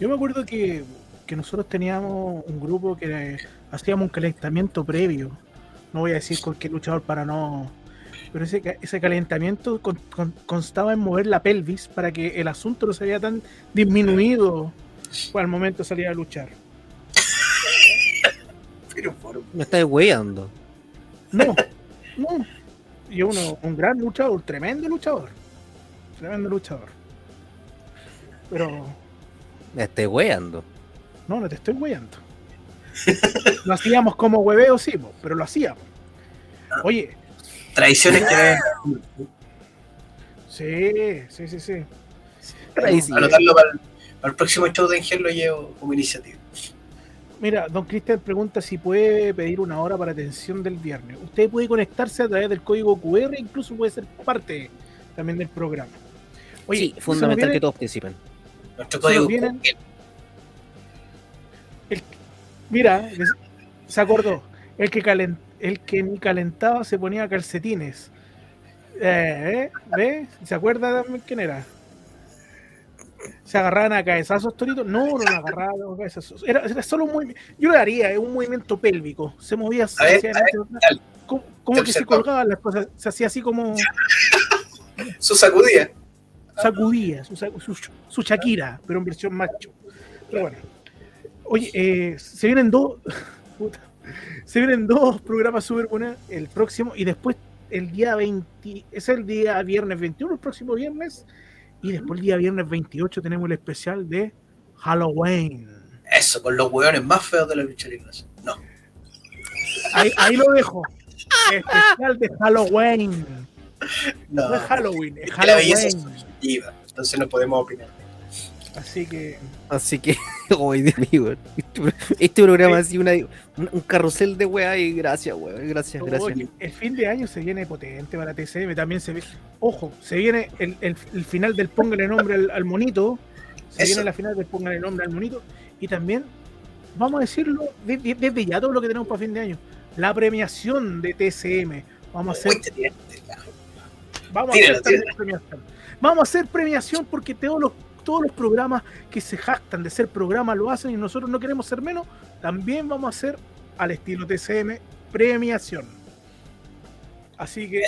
Speaker 3: Yo me acuerdo que, que nosotros teníamos un grupo que hacíamos un calentamiento previo. No voy a decir con qué luchador para no. Pero ese, ese calentamiento con- constaba en mover la pelvis para que el asunto no se vea tan disminuido al momento de salir a luchar.
Speaker 2: Me estáis weyando.
Speaker 3: No, no. Y uno, un gran luchador, tremendo luchador. Tremendo luchador. Pero
Speaker 2: Me estáis weyando.
Speaker 3: No, no te estoy hueando. Lo hacíamos como hueveo, sí, pero lo hacíamos. Oye,
Speaker 4: tradiciones que deben
Speaker 3: sí, sí, sí, sí.
Speaker 4: Anotarlo para el, para el próximo show de Angel lo llevo como iniciativa.
Speaker 3: Mira, don Cristian pregunta si puede pedir una hora para atención del viernes. Usted puede conectarse a través del código QR, incluso puede ser parte también del programa. Oye,
Speaker 2: sí, fundamental que todos participen.
Speaker 4: Nuestro código
Speaker 3: vienen- Mira, des- se acordó. El que, calen- el que ni calentaba se ponía calcetines. Eh, ¿eh? ¿Ve? ¿Se acuerda también quién era? ¿Se agarraban a cabezazos, Torito? No, no lo agarraban a cabezazos. Era, era solo un movimiento. Yo lo haría, es un movimiento pélvico. Se movía
Speaker 4: ver,
Speaker 3: hacia
Speaker 4: dale.
Speaker 3: como, que se colgaban las cosas. Se hacía así como
Speaker 4: su sacudida.
Speaker 3: sacudía, su, su, su Shakira, pero en versión macho. Pero bueno. Oye, eh, se vienen dos. puta, se vienen dos programas súper buenos. El próximo y después el día 20. Es el día viernes 21, el próximo viernes. Y después el día viernes 28 tenemos el especial de Halloween.
Speaker 4: Eso, con los hueones más feos de la lucha. No.
Speaker 3: Ahí, ahí lo dejo. Especial de Halloween.
Speaker 4: No.
Speaker 3: No es Halloween, es
Speaker 4: la belleza
Speaker 3: Halloween.
Speaker 4: subjetiva, entonces no podemos opinar.
Speaker 3: Así que.
Speaker 2: Así que, hoy Dios mío, este, este programa ha sido una- un, un carrusel de weá y gracias, weón. Gracias, gracias.
Speaker 3: Oye, el fin de año se viene potente para TCM. También se ve. Ojo, se viene el, el- el final del Póngale nombre al, al monito. Se
Speaker 4: Eso.
Speaker 3: viene la final del Póngale nombre al monito. Y también, vamos a decirlo de- de- desde ya todo lo que tenemos para fin de año. La premiación de TCM. Vamos a hacer Vamos a hacer también premiación. Vamos a hacer premiación porque todos los, todos los programas que se jactan de ser programas lo hacen y nosotros no queremos ser menos. También vamos a hacer al estilo TCM premiación. Así que.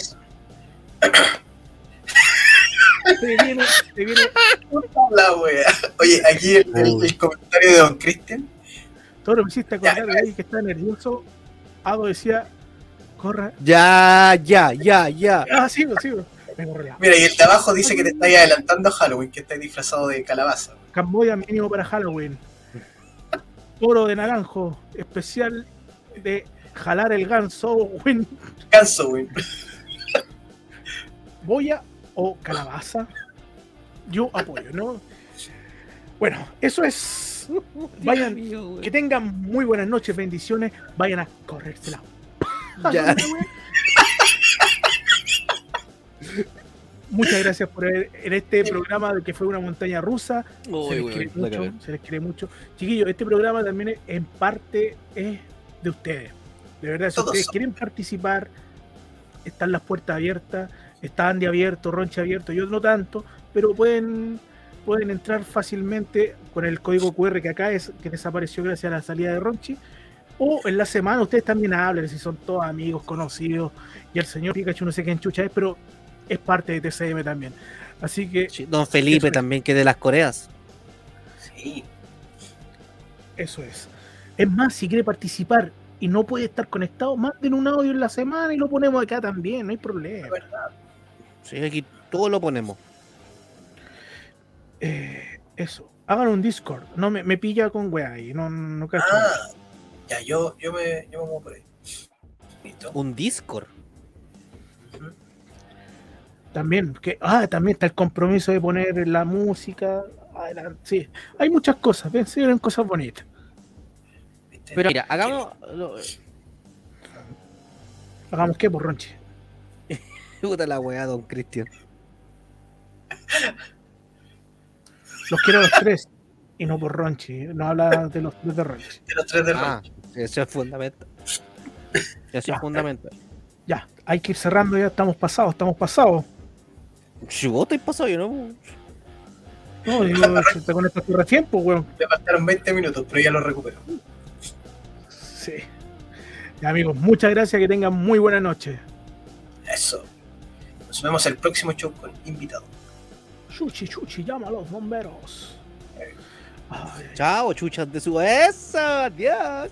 Speaker 3: Se viene, se viene.
Speaker 4: La wea. Oye, aquí el, el- el comentario de Don Cristian.
Speaker 3: Todo lo que hiciste acordar de ahí que está nervioso. Ado decía, corra.
Speaker 2: Ya, ya, ya, ya.
Speaker 3: Ah, sigo, sigo. La.
Speaker 4: Mira, y el de abajo dice que te estáis adelantando a Halloween, que estáis disfrazado de calabaza.
Speaker 3: Camboya mínimo para Halloween. Toro de naranjo, especial de jalar el ganso, win,
Speaker 4: weón.
Speaker 3: boya o calabaza. Yo apoyo, ¿no? Bueno, eso es. Vayan, que tengan muy buenas noches, bendiciones. Vayan a corrérsela.
Speaker 2: Ya.
Speaker 3: Muchas gracias por ver en este programa de que fue una montaña rusa. se, les quiere mucho, se les quiere mucho. Chiquillos, este programa también es- en parte es de ustedes. De verdad, si
Speaker 4: Todos
Speaker 3: ustedes
Speaker 4: son.
Speaker 3: quieren participar, están las puertas abiertas, está Andy abierto, Ronche abierto, yo no tanto, pero pueden, pueden entrar fácilmente con el código QR que acá es, que desapareció gracias a la salida de Ronchi. O en la semana ustedes también hablen, si son todos amigos, conocidos, y el señor Pikachu no sé qué enchucha es, pero es parte de TCM también. Así que
Speaker 2: Sí, Don Felipe
Speaker 3: es.
Speaker 2: también, que de las Coreas.
Speaker 4: Sí.
Speaker 3: Eso es. Es más, si quiere participar y no puede estar conectado, manden un audio en la semana y lo ponemos acá también, no hay problema.
Speaker 2: Sí, aquí todo lo ponemos.
Speaker 3: Eh, eso. Hagan un Discord. No me, me pilla con weá ahí. No, no cacho.
Speaker 4: Ah, ya, yo, yo, me, yo me muevo por ahí. Listo.
Speaker 2: Un Discord.
Speaker 3: También, que, ah, también está el compromiso de poner la música. Adelante. Sí, hay muchas cosas. Ven, se vienen cosas bonitas.
Speaker 2: Pero mira, hagamos. lo-
Speaker 3: Hagamos qué, por Ronchi.
Speaker 2: Puta la weá, don Cristian.
Speaker 3: Los quiero a los tres. Y no por Ronchi. No habla de los tres de Ronchi.
Speaker 4: De los tres de
Speaker 2: Ah,
Speaker 4: Ronchi.
Speaker 2: eso es fundamental. Eso
Speaker 3: Ya.
Speaker 2: es fundamental.
Speaker 3: Ya, hay que ir cerrando ya. Estamos pasados, estamos pasados.
Speaker 2: Si vos estáis pasado, yo no.
Speaker 3: No, digo, si te conectaste recién, pues, weón.
Speaker 4: Me pasaron 20 minutos, pero ya lo recupero.
Speaker 3: Sí. Ya, amigos, muchas gracias. Que tengan muy buena noche.
Speaker 4: Eso. Nos vemos el próximo show con invitado.
Speaker 3: Chuchi, chuchi, llama a los bomberos. Ay,
Speaker 2: Chao, chuchas de su. ¡Eso! ¡Adiós!